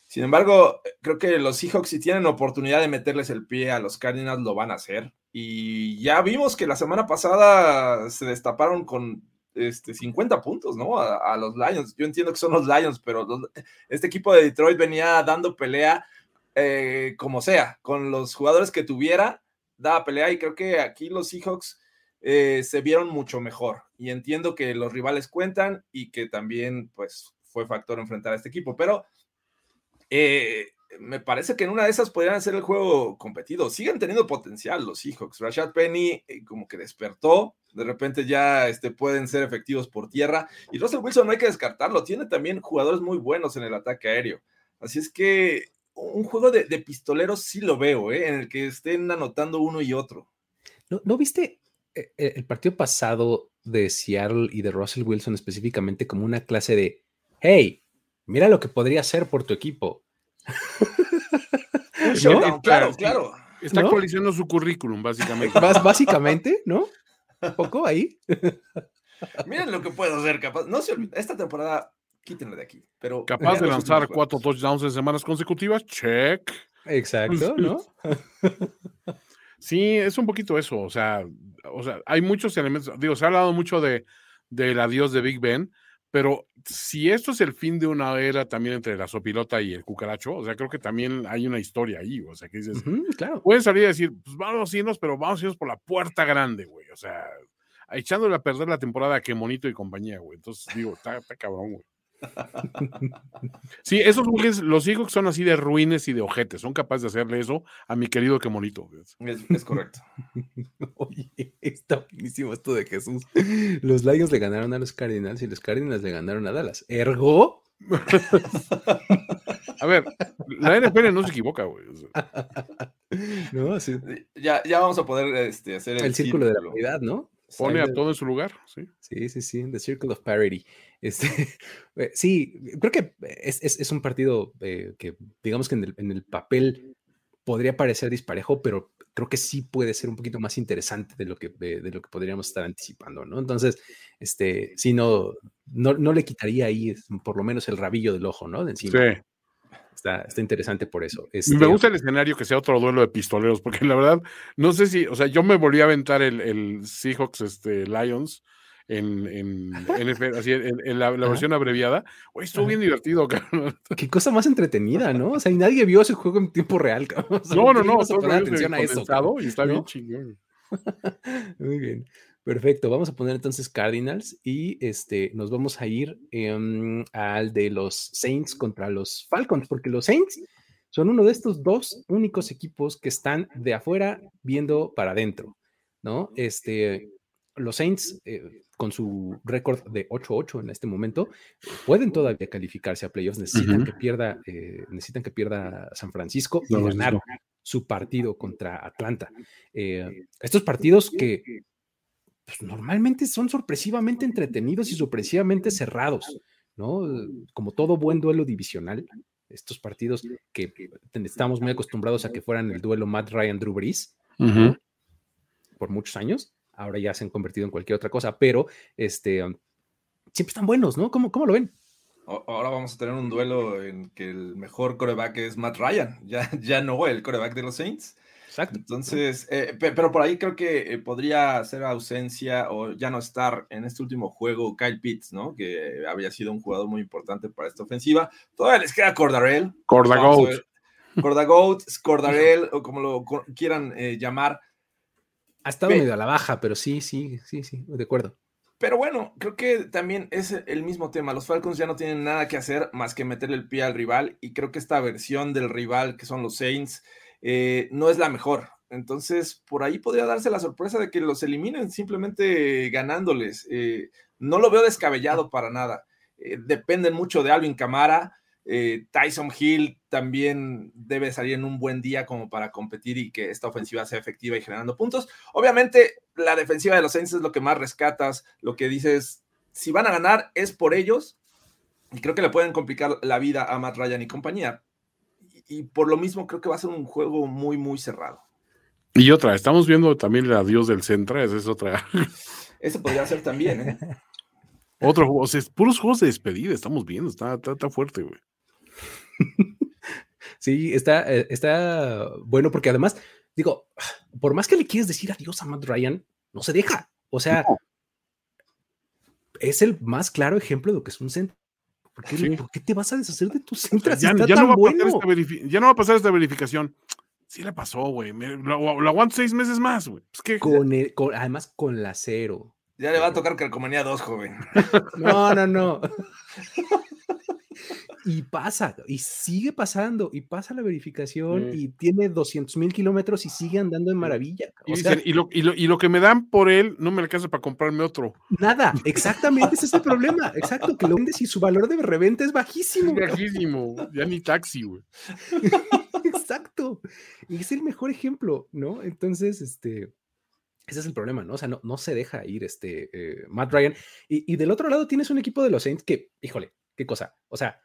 Sin embargo, creo que los Seahawks si tienen oportunidad de meterles el pie a los Cardinals lo van a hacer. Y ya vimos que la semana pasada se destaparon con este, 50 puntos, ¿no? A, los Lions. Yo entiendo que son los Lions, pero este equipo de Detroit venía dando pelea eh, como sea, con los jugadores que tuviera, daba pelea y creo que aquí los Seahawks eh, se vieron mucho mejor. Y entiendo que los rivales cuentan y que también, pues, fue factor enfrentar a este equipo, pero eh, me parece que en una de esas podrían hacer el juego competido. Siguen teniendo potencial los Seahawks. Rashad Penny como que despertó, de repente ya este, pueden ser efectivos por tierra. Y Russell Wilson no hay que descartarlo, tiene también jugadores muy buenos en el ataque aéreo. Así es que un juego de, pistoleros sí lo veo, ¿eh? en el que estén anotando uno y otro. ¿No, viste eh, eh, el partido pasado de Seattle y de Russell Wilson específicamente como una clase de, hey, mira lo que podría hacer por tu equipo? Claro, claro. Está actualizando su currículum, básicamente. básicamente, ¿no? Poco ahí. Miren lo que puedo hacer, capaz. No se olviden, esta temporada quítenla de aquí. Pero capaz de lanzar cuatro touchdowns en semanas consecutivas, check. Exacto, ¿no? sí, es un poquito eso. O sea, o sea, hay muchos elementos. Digo, se ha hablado mucho de del adiós de Big Ben, pero si esto es el fin de una era también entre la sopilota y el cucaracho, o sea, creo que también hay una historia ahí, o sea, que dices, claro. pueden salir a decir, pues vamos a irnos, pero vamos a irnos por la puerta grande, güey, o sea, echándole a perder la temporada que Monito y compañía, güey. Entonces, digo, está, cabrón, güey. Sí, esos güeyes, los hijos son así de ruines y de ojetes, son capaces de hacerle eso a mi querido que monito. Es, correcto. Oye, está buenísimo esto de Jesús. Los Lions le ganaron a los Cardinals y los Cardinals le ganaron a Dallas. ¿Ergo? a ver, la NFL no se equivoca, güey. No, sí. Ya, ya vamos a poder este, hacer el, círculo, de la unidad, ¿no? Pone a todo en su lugar, sí. Sí, sí, sí, The Circle of Parity. Este, eh, sí, creo que es, es, un partido eh, que, digamos que en el, en el, papel podría parecer disparejo, pero creo que sí puede ser un poquito más interesante de lo que, de, lo que podríamos estar anticipando, ¿no? Entonces, este, sí, no, no, no, le quitaría ahí por lo menos el rabillo del ojo, ¿no? De encima. Sí. Está, está, interesante por eso. me este gusta el escenario que sea otro duelo de pistoleros, porque la verdad, no sé si, o sea, yo me volví a aventar el, el Seahawks este, Lions en, en, así, en, la, versión abreviada. estuvo bien divertido, cabrón. Qué cosa más entretenida, ¿no? O sea, y nadie vio ese juego en tiempo real, cabrón. no, no, no, todo atención a eso. Y está bien chingón. Muy bien. Perfecto, vamos a poner entonces Cardinals y este, nos vamos a ir em, al de los Saints contra los Falcons, porque los Saints son uno de estos dos únicos equipos que están de afuera viendo para adentro, ¿no? Este, los Saints, eh, con su récord de 8-8 en este momento, pueden todavía calificarse a playoffs. Necesitan que pierda, eh, necesitan que pierda San Francisco y ganar su partido contra Atlanta. Eh, estos partidos que pues, normalmente son sorpresivamente entretenidos y sorpresivamente cerrados, ¿no? Como todo buen duelo divisional. Estos partidos que estamos muy acostumbrados a que fueran el duelo Matt Ryan Drew Brees por muchos años ahora ya se han convertido en cualquier otra cosa, pero este, um, siempre están buenos, ¿no? ¿Cómo, cómo lo ven? Ahora vamos a tener un duelo en que el mejor coreback es Matt Ryan, ya, ya no el coreback de los Saints. Exacto. Entonces, eh, pero por ahí creo que eh, podría ser ausencia o ya no estar en este último juego Kyle Pitts, ¿no? Que había sido un jugador muy importante para esta ofensiva. Todavía les queda Cordarel. Cordagoat. Cordagoat, Cordarel, o como lo quieran eh, llamar. Ha estado medio a la baja, pero sí, sí, sí, sí, de acuerdo. Pero bueno, creo que también es el mismo tema. Los Falcons ya no tienen nada que hacer más que meterle el pie al rival y creo que esta versión del rival que son los Saints eh, no es la mejor. Entonces, por ahí podría darse la sorpresa de que los eliminen simplemente ganándoles. Eh, no lo veo descabellado para nada. Eh, dependen mucho de Alvin Camara. Tyson Hill también debe salir en un buen día como para competir y que esta ofensiva sea efectiva y generando puntos. Obviamente, la defensiva de los Saints es lo que más rescatas, lo que dices, si van a ganar es por ellos, y creo que le pueden complicar la vida a Matt Ryan y compañía. Y, por lo mismo creo que va a ser un juego muy, muy cerrado. Y otra, estamos viendo también el adiós del Centra, esa es otra. Eso podría ser también, ¿eh? Otro juego, o sea, puros juegos de despedida, estamos viendo, está, está fuerte, güey. sí, está, eh, está bueno porque además, digo, por más que le quieres decir adiós a Matt Ryan, no se deja. O sea, es el más claro ejemplo de lo que es un centro. ¿Por qué, te vas a deshacer de tu centro? ya, no va a pasar esta verificación. Sí la pasó, güey. Lo, aguanto seis meses más, güey. con, además, con la cero. Ya le va a tocar calcomanía 2, joven. No, no, no. Y pasa, y sigue pasando, y pasa la verificación, y tiene 200 mil kilómetros y sigue andando en maravilla. Y, lo, que me dan por él no me alcanza para comprarme otro. Nada, exactamente, ese es el problema. Exacto, que lo vendes y su valor de reventa es bajísimo. bajísimo, ya ni taxi, güey. Exacto. Y es el mejor ejemplo, ¿no? Entonces, este, ese es el problema, ¿no? O sea, no, no se deja ir este eh, Matt Ryan. Y, y, del otro lado tienes un equipo de los Saints que, híjole, qué cosa. O sea,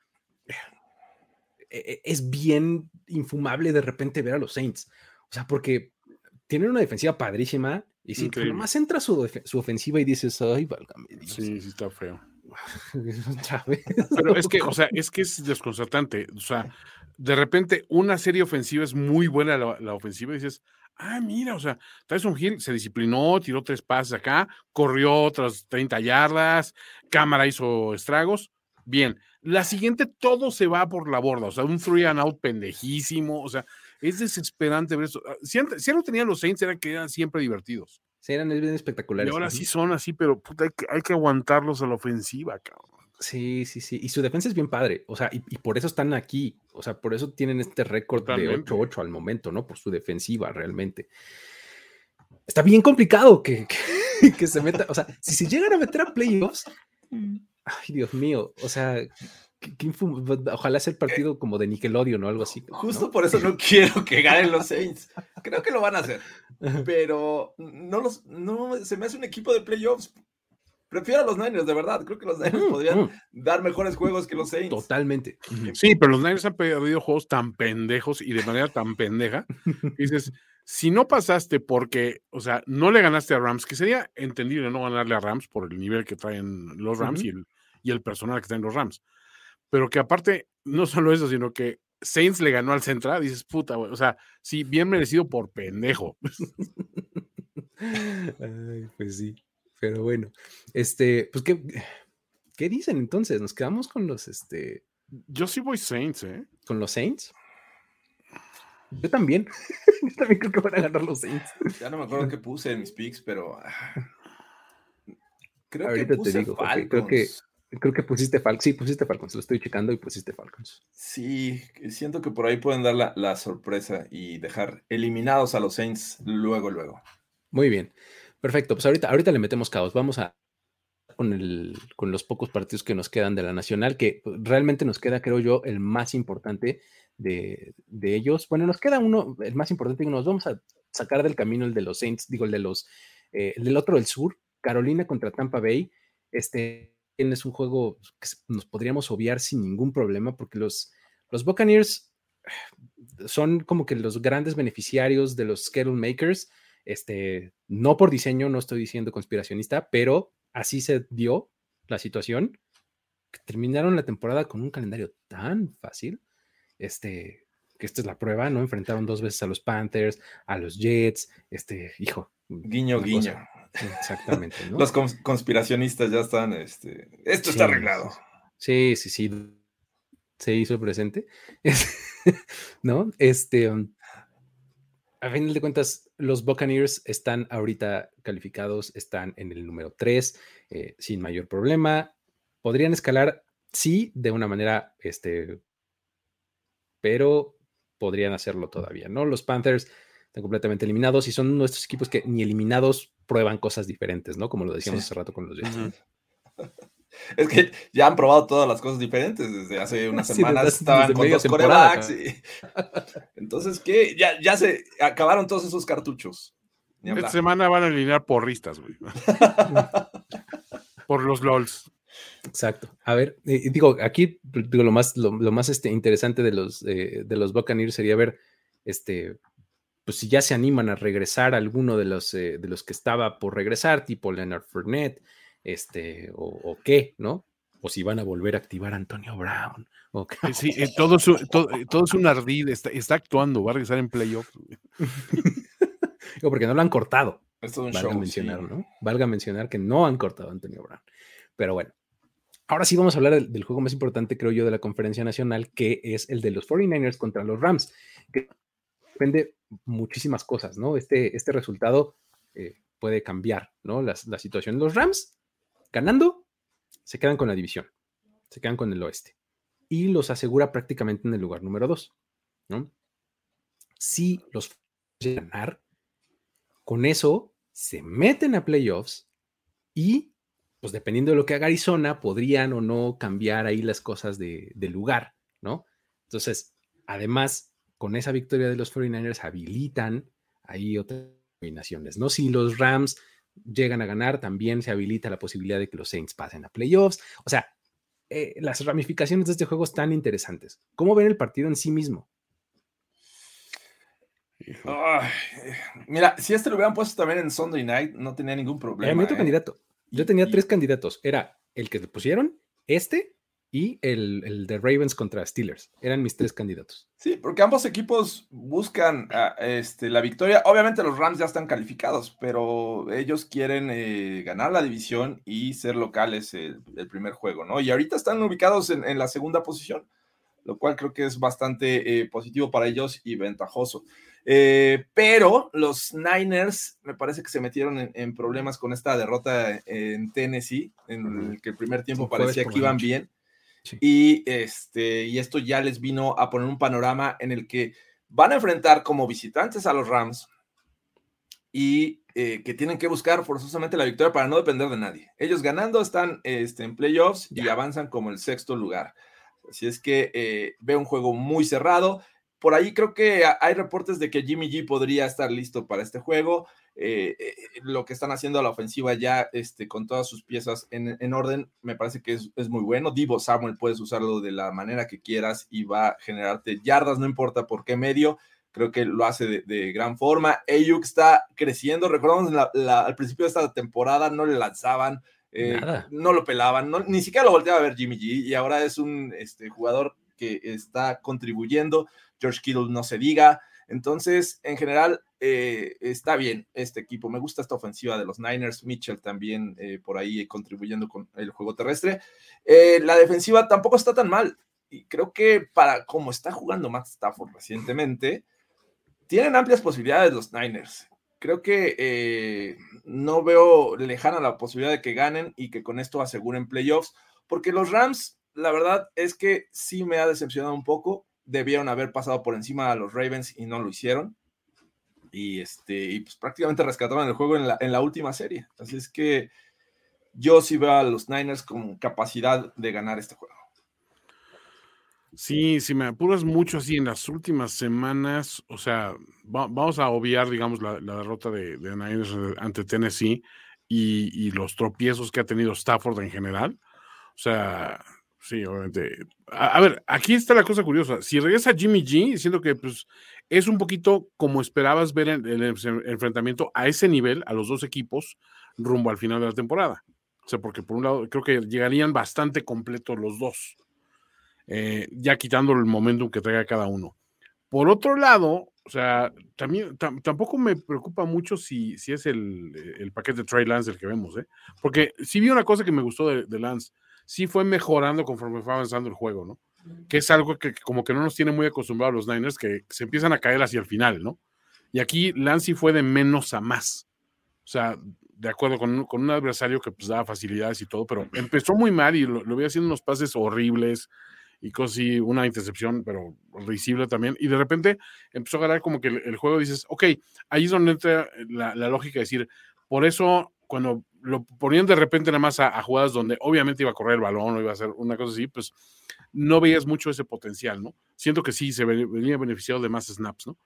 es bien infumable de repente ver a los Saints. O sea, porque tienen una defensiva padrísima y si nomás entra su, su, ofensiva y dices, ay, válgame Sí, sí, está feo. Pero es que, o sea, es que es desconcertante. O sea, de repente una serie ofensiva es muy buena la, ofensiva y dices, ah, mira, o sea, Tyson Hill se disciplinó, tiró tres pases acá, corrió otras 30 yardas, cámara hizo estragos. Bien, la siguiente todo se va por la borda, o sea, un three and out pendejísimo, o sea, es desesperante ver eso. Ah, si, si lo tenían los Saints era que eran siempre divertidos. Sí, eran bien espectaculares. Y ahora sí son así, pero hay, que, aguantarlos a la ofensiva, cabrón. Sí, sí, sí. Y su defensa es bien padre. O sea, y, por eso están aquí. O sea, por eso tienen este récord de 8-8 al momento, ¿no? Por su defensiva, realmente. Está bien complicado que, que se meta. O sea, si se llegan a meter a playoffs, mm. Ay, Dios mío, o sea, ojalá sea el partido como de Nickelodeon o algo así. Justo por eso no quiero que ganen los Saints. Creo que lo van a hacer, pero no los, no se me hace un equipo de playoffs. Prefiero a los Niners, de verdad. Creo que los Niners mm, podrían mm. dar mejores juegos que los Saints. Totalmente. Sí, pero los Niners han perdido juegos tan pendejos y de manera tan pendeja. dices, si no pasaste porque, o sea, no le ganaste a Rams, que sería entendible no ganarle a Rams por el nivel que traen los Rams y, el, y, el, personal que traen los Rams, pero que aparte, no solo eso, sino que Saints le ganó al Central, dices, puta, o sea, sí, bien merecido por pendejo. pues sí, pero bueno, este, pues, ¿qué, ¿qué dicen entonces? ¿Nos quedamos con los, este... Yo sí voy Saints, ¿eh? ¿Con los Saints? Yo también. Yo también creo que van a ganar los Saints. Ya no me acuerdo qué puse en mis picks, pero. Ah, creo que puse te digo, Falcons. Creo que, creo que pusiste Falcons. Sí, pusiste Falcons. Lo estoy checando y pusiste Falcons. Sí, siento que por ahí pueden dar la, la sorpresa y dejar eliminados a los Saints luego, luego. Muy bien. Perfecto. Pues ahorita, ahorita le metemos caos. Vamos a con, los pocos partidos que nos quedan de la Nacional, que realmente nos queda, creo yo, el más importante de, ellos. Bueno, nos queda uno, el más importante, que nos vamos a sacar del camino el de los Saints, digo, el de los, eh, el del otro del sur, Carolina contra Tampa Bay. Este es un juego que nos podríamos obviar sin ningún problema, porque los, los Buccaneers son como que los grandes beneficiarios de los schedule makers. Este, no por diseño, no estoy diciendo conspiracionista, pero así se dio la situación. Que terminaron la temporada con un calendario tan fácil este, que esta es la prueba, ¿no? Enfrentaron dos veces a los Panthers, a los Jets, este, hijo. Guiño, guiño. Exactamente. ¿no? los conspiracionistas ya están, este, esto está arreglado. Sí, sí, sí. Se hizo presente. ¿No? Este. Um, a fin de cuentas, los Buccaneers están ahorita calificados, están en el número 3, eh, sin mayor problema. Podrían escalar, sí, de una manera, este, pero podrían hacerlo todavía, ¿no? Los Panthers están completamente eliminados y son nuestros equipos que ni eliminados prueban cosas diferentes, ¿no? Como lo decíamos hace rato con los Jets. Es que ya han probado todas las cosas diferentes. Desde hace unas semanas estaban con dos corebacks. Entonces, ¿qué? Ya, ya se acabaron todos esos cartuchos. Esta semana van a alinear porristas, güey. Por los LOLs. Exacto. A ver, digo, aquí digo, lo más, lo, más este, interesante de los, eh, de los Buccaneers sería ver este, pues si ya se animan a regresar alguno de los, eh, de los que estaba por regresar, tipo Leonard Fournette, este, o, qué, ¿no? O si van a volver a activar a Antonio Brown. O Sí, eh, todo, todo, es un ardid, está, actuando, va a regresar en playoff. porque no lo han cortado. Valga mencionar, ¿no? Valga mencionar que no han cortado a Antonio Brown. Pero bueno, ahora sí vamos a hablar del, juego más importante, creo yo, de la conferencia nacional, que es el de los 49ers contra los Rams, que depende muchísimas cosas, ¿no? Este, este resultado eh, puede cambiar, ¿no? La, la situación. Los Rams ganando, se quedan con la división, se quedan con el oeste y los asegura prácticamente en el lugar número dos, ¿no? Si los ganar, con eso se meten a playoffs y, pues dependiendo de lo que haga Arizona, podrían o no cambiar ahí las cosas de, lugar, ¿no? Entonces, además, con esa victoria de los 49ers habilitan ahí otras combinaciones, ¿no? Si los Rams llegan a ganar, también se habilita la posibilidad de que los Saints pasen a playoffs. O sea, eh, las ramificaciones de este juego están interesantes. ¿Cómo ven el partido en sí mismo? mira, si este lo hubieran puesto también en Sunday Night, no tenía ningún problema. Era ¿eh? candidato. Yo tenía tres candidatos. Era el que pusieron, este y el, de Ravens contra Steelers. Eran mis tres candidatos. Sí, porque ambos equipos buscan ah, este, la victoria. Obviamente los Rams ya están calificados, pero ellos quieren eh, ganar la división y ser locales el, primer juego, ¿no? Y ahorita están ubicados en, la segunda posición, lo cual creo que es bastante eh, positivo para ellos y ventajoso. Eh, pero los Niners me parece que se metieron en, problemas con esta derrota en Tennessee, en el que el primer tiempo parecía que iban bien y, este, y esto ya les vino a poner un panorama en el que van a enfrentar como visitantes a los Rams y eh, que tienen que buscar forzosamente la victoria para no depender de nadie. Ellos ganando están este, en playoffs y avanzan como el sexto lugar. Así es que eh, veo un juego muy cerrado. Por ahí creo que hay reportes de que Jimmy G podría estar listo para este juego. Eh, eh, lo que están haciendo a la ofensiva ya este, con todas sus piezas en, orden, me parece que es, muy bueno. Divo Samuel puedes usarlo de la manera que quieras y va a generarte yardas, no importa por qué medio. Creo que lo hace de, gran forma. Ayuk está creciendo. Recordamos al principio de esta temporada no le lanzaban, eh, no lo pelaban, ni siquiera lo volteaba a ver Jimmy G. Y ahora es un este, jugador que está contribuyendo. George Kittle no se diga. Entonces, en general, eh, está bien este equipo. Me gusta esta ofensiva de los Niners. Mitchell también eh, por ahí contribuyendo con el juego terrestre. Eh, la defensiva tampoco está tan mal. Y creo que para como está jugando Matt Stafford recientemente, tienen amplias posibilidades los Niners. Creo que no veo lejana la posibilidad de que ganen y que con esto aseguren playoffs, porque los Rams, la verdad es que sí me ha decepcionado un poco debieron haber pasado por encima a los Ravens y no lo hicieron. Y, este, y pues prácticamente rescataron el juego en la, en la última serie. Así es que yo sí veo a los Niners con capacidad de ganar este juego. Sí, si me apuras mucho así en las últimas semanas, o sea, vamos a obviar, digamos, la, derrota de, Niners ante Tennessee y, los tropiezos que ha tenido Stafford en general. O sea, Sí, obviamente. A, ver, aquí está la cosa curiosa. Si regresa Jimmy G, siento que pues, es un poquito como esperabas ver el enfrentamiento a ese nivel, a los dos equipos, rumbo al final de la temporada. O sea, porque por un lado creo que llegarían bastante completos los dos, eh, ya quitando el momentum que traiga cada uno. Por otro lado, o sea, también tampoco me preocupa mucho si, si es el, el, paquete de Trey Lance el que vemos, ¿eh? Porque sí vi una cosa que me gustó de, de Lance sí fue mejorando conforme fue avanzando el juego, ¿no? Que es algo que como que no nos tiene muy acostumbrados los Niners, que se empiezan a caer hacia el final, ¿no? Y aquí Lancy fue de menos a más. O sea, de acuerdo con, con un adversario que pues daba facilidades y todo, pero empezó muy mal y lo, lo veía haciendo unos pases horribles y casi una intercepción, pero risible también. Y de repente empezó a ganar como que el, juego dices, ok, ahí es donde entra la, lógica de decir, por eso cuando lo ponían de repente nada más a, jugadas donde obviamente iba a correr el balón o iba a hacer una cosa así, pues no veías mucho ese potencial, ¿no? Siento que sí se venía beneficiado de más snaps, ¿no?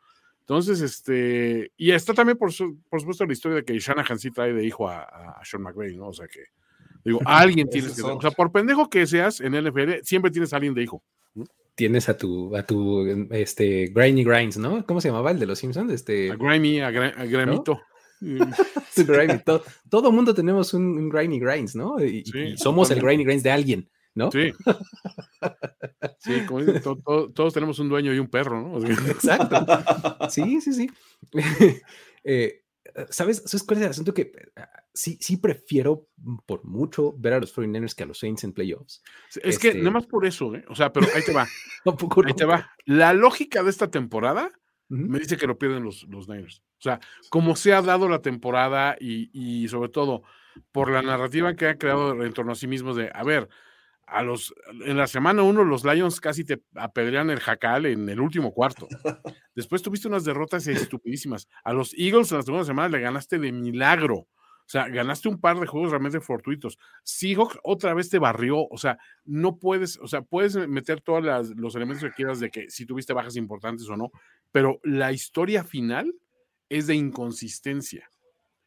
Entonces, este, y está también, por, por supuesto, la historia de que Shanahan sí trae de hijo a, a Sean McVay, ¿no? O sea que Digo, alguien tienes que O sea, por pendejo que seas en NFL, siempre tienes a alguien de hijo. Tienes a tu, a tu, este, Grimy Grinds, ¿no? ¿Cómo se llamaba el de los Simpsons? Este, a Grimy, a, Gramito. todo, todo mundo tenemos un, un Grimy Grinds, ¿no? Y, somos el Grimy Grinds de alguien, ¿no? Sí. Sí, como todos tenemos un dueño y un perro, ¿no? Exacto. Sí, sí, sí. eh, ¿Sabes, ¿Sabes cuál es el asunto? Que ah, sí, sí prefiero por mucho ver a los 49ers que a los Saints en playoffs. Es que nada este más por eso, ¿eh? O sea, pero ahí te va. ahí te va. La lógica de esta temporada me dice que lo pierden los, los Niners. O sea, como se ha dado la temporada y, y sobre todo por la narrativa que ha creado en torno a sí mismos de, a ver, a los, en la semana uno los Lions casi te apedrean el jacal en el último cuarto. Después tuviste unas derrotas estupidísimas. A los Eagles en la segunda semana le ganaste de milagro. O sea, ganaste un par de juegos realmente fortuitos. Seahawks otra vez te barrió. O sea, no puedes, o sea, puedes meter todos los elementos que quieras de que si tuviste bajas importantes o no, pero la historia final es de inconsistencia.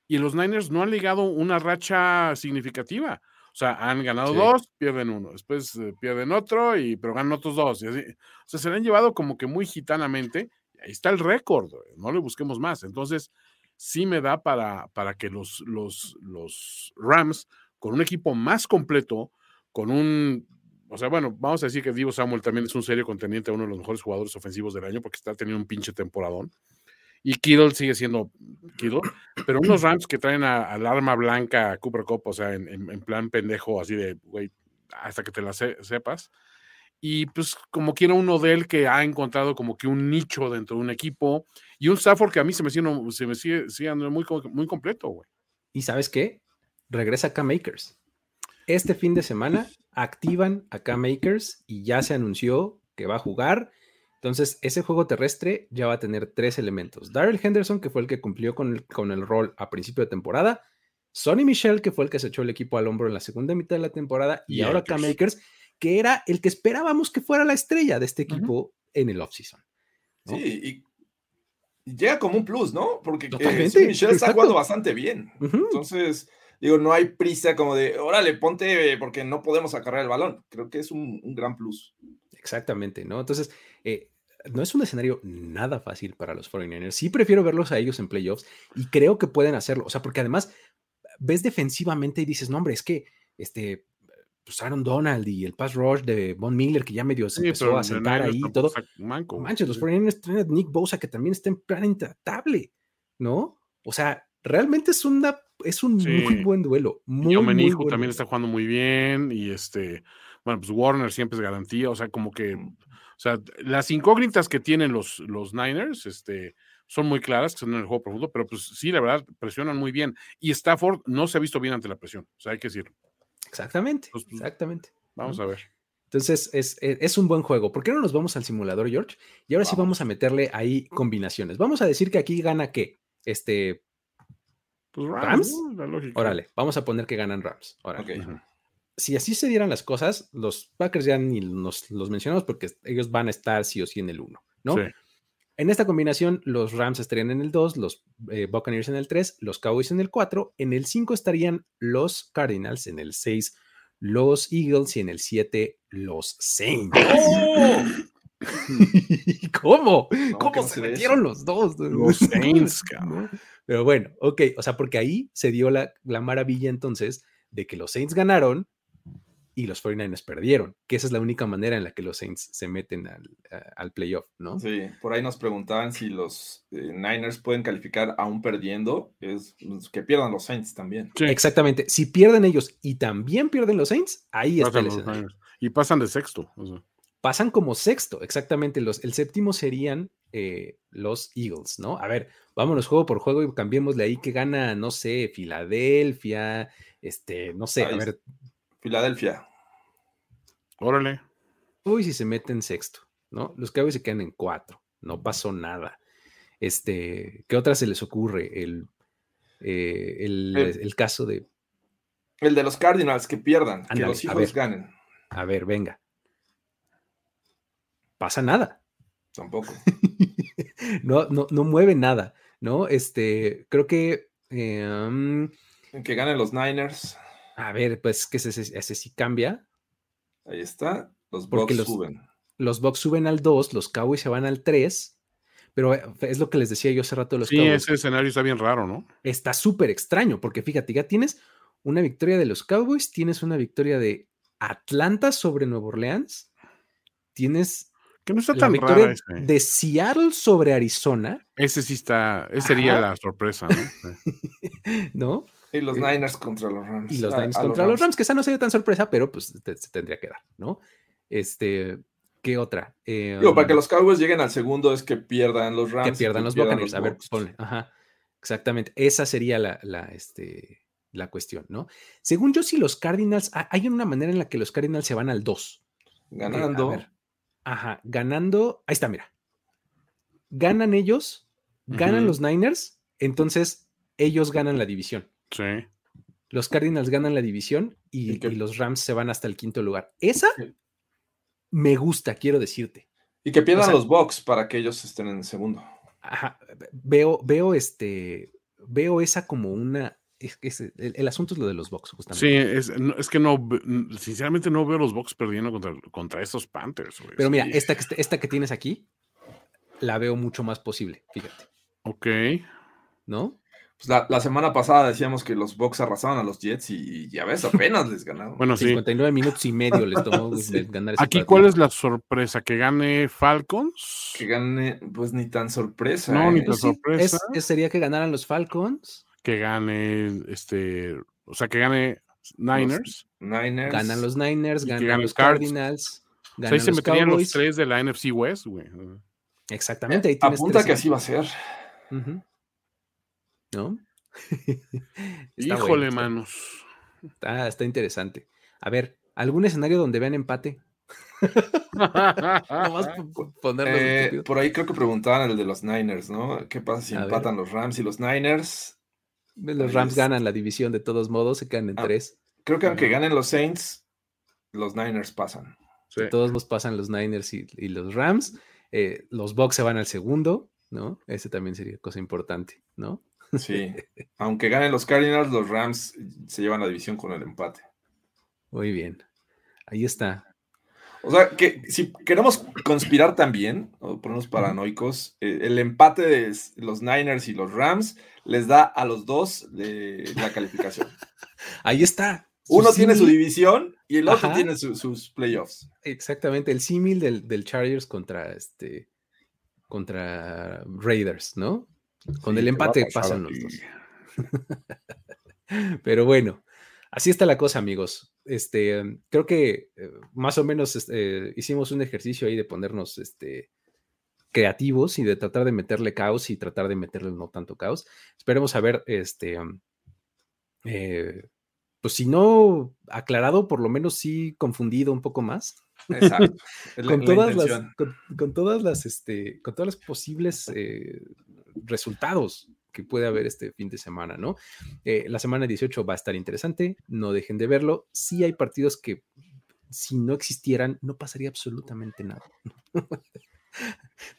Y los Niners no han ligado una racha significativa. O sea, han ganado dos, pierden uno, después eh, pierden otro, y, pero ganan otros dos. Y así. O sea, se le han llevado como que muy gitanamente. Y ahí está el récord, no le busquemos más. Entonces, sí me da para, para que los, los, los Rams, con un equipo más completo, con un o sea, bueno, vamos a decir que Divo Samuel también es un serio contendiente uno de los mejores jugadores ofensivos del año porque está teniendo un pinche temporadón y Kittle sigue siendo Kittle, pero unos Rams que traen al arma blanca a Cooper Cup, o sea, en, plan pendejo, así de, güey, hasta que te la sepas. Y pues como quiera uno de él que ha encontrado como que un nicho dentro de un equipo y un Stafford que a mí se me sigue, se me sigue, sigue muy, muy completo, güey. ¿Y sabes qué? Regresa acá Makers. Este fin de semana activan a Makers y ya se anunció que va a jugar entonces, ese juego terrestre ya va a tener tres elementos. Daryl Henderson, que fue el que cumplió con el, con el rol a principio de temporada. Sonny Michel, que fue el que se echó el equipo al hombro en la segunda mitad de la temporada. Y, ahora Cam Akers, que era el que esperábamos que fuera la estrella de este equipo en el offseason. Sí, y llega como un plus, ¿no? Porque eh, Michel está jugando bastante bien. Entonces, digo, no hay prisa como de, órale, ponte porque no podemos acarrear el balón. Creo que es un, un gran plus. Exactamente, ¿no? Entonces, eh, no es un escenario nada fácil para los 49ers. Sí prefiero verlos a ellos en playoffs y creo que pueden hacerlo. O sea, porque además ves defensivamente y dices, no, hombre, es que este, pues Aaron Donald y el pass rush de Von Miller, que ya medio se empezó a sentar ahí y todo. Manches, los 49ers traen a Nick Bosa, que también está en plan intratable, ¿no? O sea, realmente es una es un muy buen duelo. Muy, muy también está jugando muy bien y este, bueno, pues Warner siempre es garantía, o sea, como que. O sea, las incógnitas que tienen los, los Niners este, son muy claras, que son en el juego profundo, pero pues sí, la verdad, presionan muy bien. Y Stafford no se ha visto bien ante la presión, o sea, hay que decirlo. Exactamente, pues, exactamente. Vamos a ver. Entonces, es, e, es, un buen juego. ¿Por qué no nos vamos al simulador, George? Y ahora sí vamos a meterle ahí combinaciones. Vamos a decir que aquí gana qué? Este. Pues Rams. Órale, vamos a poner que ganan Rams. Órale si así se dieran las cosas, los Packers ya ni nos los mencionamos porque ellos van a estar sí o sí en el 1, ¿no? En esta combinación, los Rams estarían en el 2, los eh, Buccaneers en el 3, los Cowboys en el 4, en el 5 estarían los Cardinals, en el 6 los Eagles y en el 7 los Saints. ¡Oh! ¿Cómo? ¿Cómo se metieron los dos? Los Saints, cabrón. Pero bueno, ok, o sea, porque ahí se dio la, la maravilla entonces de que los Saints ganaron y los 49ers perdieron, que esa es la única manera en la que los Saints se meten al, playoff, ¿no? Sí, por ahí nos preguntaban si los eh, Niners pueden calificar aún perdiendo, es pues, que pierdan los Saints también. Exactamente, si pierden ellos y también pierden los Saints, ahí está Y pasan de sexto. Pasan como sexto, exactamente. Los, el séptimo serían eh, los Eagles, ¿no? A ver, vámonos juego por juego y cambiémosle ahí que gana, no sé, Filadelfia, este, no sé, a ver. Filadelfia. Órale. Uy, si se mete en sexto, ¿no? Los Cowboys se quedan en cuatro, no pasó nada. Este, ¿qué otra se les ocurre? El, eh, el, caso de. El de los Cardinals que pierdan, que los hijos ganen. A ver, venga. Pasa nada. Tampoco. no, no, no mueve nada, ¿no? Este, creo que. Em, que ganen los Niners. A ver, pues que ese, ese sí cambia. Ahí está. Los Bucks suben. Los Bucks suben al 2, los Cowboys se van al 3. Pero eh, es lo que les decía yo hace rato de los sí, ese escenario está bien raro, ¿no? Está súper extraño, porque fíjate, ya tienes una victoria de los Cowboys, tienes una victoria de Atlanta sobre Nueva Orleans, tienes que no está la tan victoria de Seattle sobre Arizona. Ese sí está, esa sería la sorpresa, ¿no? ¿No? Y los eh, Niners contra los Rams. Y los Niners contra los Rams. que esa no sería tan sorpresa, pero pues se tendría que dar, ¿no? Este, ¿qué otra? Eh, Digo, para que los Cowboys lleguen al segundo es que pierdan los Rams. Que pierdan los Buccaneers. A ver, ponle. Ajá. Exactamente. Esa sería la, la, este, la cuestión, ¿no? Según yo, si los Cardinals, hay una manera en la que los Cardinals se van al 2. Ganando. ajá, ganando. Ahí está, mira. Ganan ellos, ganan los Niners, entonces ellos ganan la división. Sí. Los Cardinals ganan la división y, los Rams se van hasta el quinto lugar. Esa me gusta, quiero decirte. Y que pierdan los Bucks para que ellos estén en el segundo. Ajá, veo, veo este, veo esa como una, el, asunto es lo de los Bucks, justamente. Sí, es, que no, sinceramente no veo los Bucks perdiendo contra, contra estos Panthers. Pero mira, esta, esta que tienes aquí, la veo mucho más posible, fíjate. Ok. ¿No? Pues la, semana pasada decíamos que los Bucks arrasaban a los Jets y ya ves, apenas les ganaron. Bueno, 59 minutos y medio les tomó ganar ese Aquí, ¿cuál es la sorpresa? ¿Que gane Falcons? Que gane, pues ni tan sorpresa. No, ni ¿eh? tan sorpresa. sería que ganaran los Falcons. Que gane, este, o sea, que gane Niners. Niners. Ganan los Niners, ganan los Cardinals. Ganan ahí se meterían los tres de la NFC West, güey. Exactamente. Ahí Apunta que así va a ser. ¿No? Híjole, manos. Está, interesante. A ver, ¿algún escenario donde vean empate? eh, por ahí creo que preguntaban el de los Niners, ¿no? ¿Qué pasa si empatan los Rams y los Niners? Los Rams ganan la división de todos modos, se quedan en ah, tres. Creo que aunque ganen los Saints, los Niners pasan. Todos los pasan los Niners y, los Rams. Eh, los Bucks se van al segundo, ¿no? Ese también sería cosa importante, ¿no? Sí, aunque ganen los Cardinals, los Rams se llevan la división con el empate. Muy bien, ahí está. O sea, que si queremos conspirar también, o ponernos paranoicos, eh, el empate de los Niners y los Rams les da a los dos la calificación. Ahí está. Uno tiene su división y el otro tiene sus playoffs. Exactamente, el símil del, del, Chargers contra este contra Raiders, ¿no? Con el empate pasan los dos. Pero bueno, así está la cosa, amigos. Este, creo que eh, más o menos este, hicimos un ejercicio ahí de ponernos este, creativos y de tratar de meterle caos y tratar de meterle no tanto caos. Esperemos haber, este, eh, pues si no aclarado, por lo menos sí confundido un poco más. Exacto. con, todas las, con, todas las, este, con todas las posibles eh, resultados que puede haber este fin de semana, ¿no? Eh, la semana 18 va a estar interesante, no dejen de verlo. Sí hay partidos que si no existieran no pasaría absolutamente nada.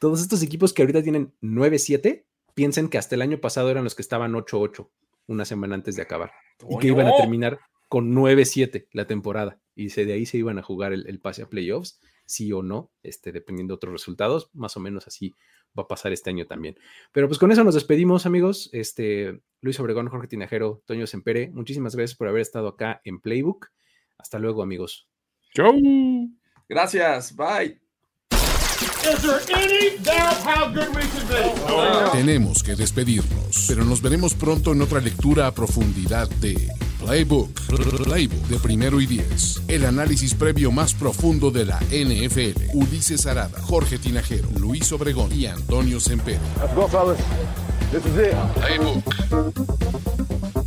Todos estos equipos que ahorita tienen 9-7, piensen que hasta el año pasado eran los que estaban 8-8 una semana antes de acabar y que iban a terminar con 9-7 la temporada y de ahí se iban a jugar el, el, pase a playoffs, sí o no, este, dependiendo de otros resultados, más o menos así va a pasar este año también. Pero pues con eso nos despedimos, amigos. Este, Luis Obregón, Jorge Tinajero, Toño Sempere, muchísimas gracias por haber estado acá en Playbook. Hasta luego, amigos. Chau. Gracias. Bye. Tenemos que despedirnos, pero nos veremos pronto en otra lectura a profundidad de Playbook, Playbook de primero y diez. El análisis previo más profundo de la NFL. Ulises Arada, Jorge Tinajero, Luis Obregón y Antonio Sempere. Let's go, fellas. This is it. Playbook.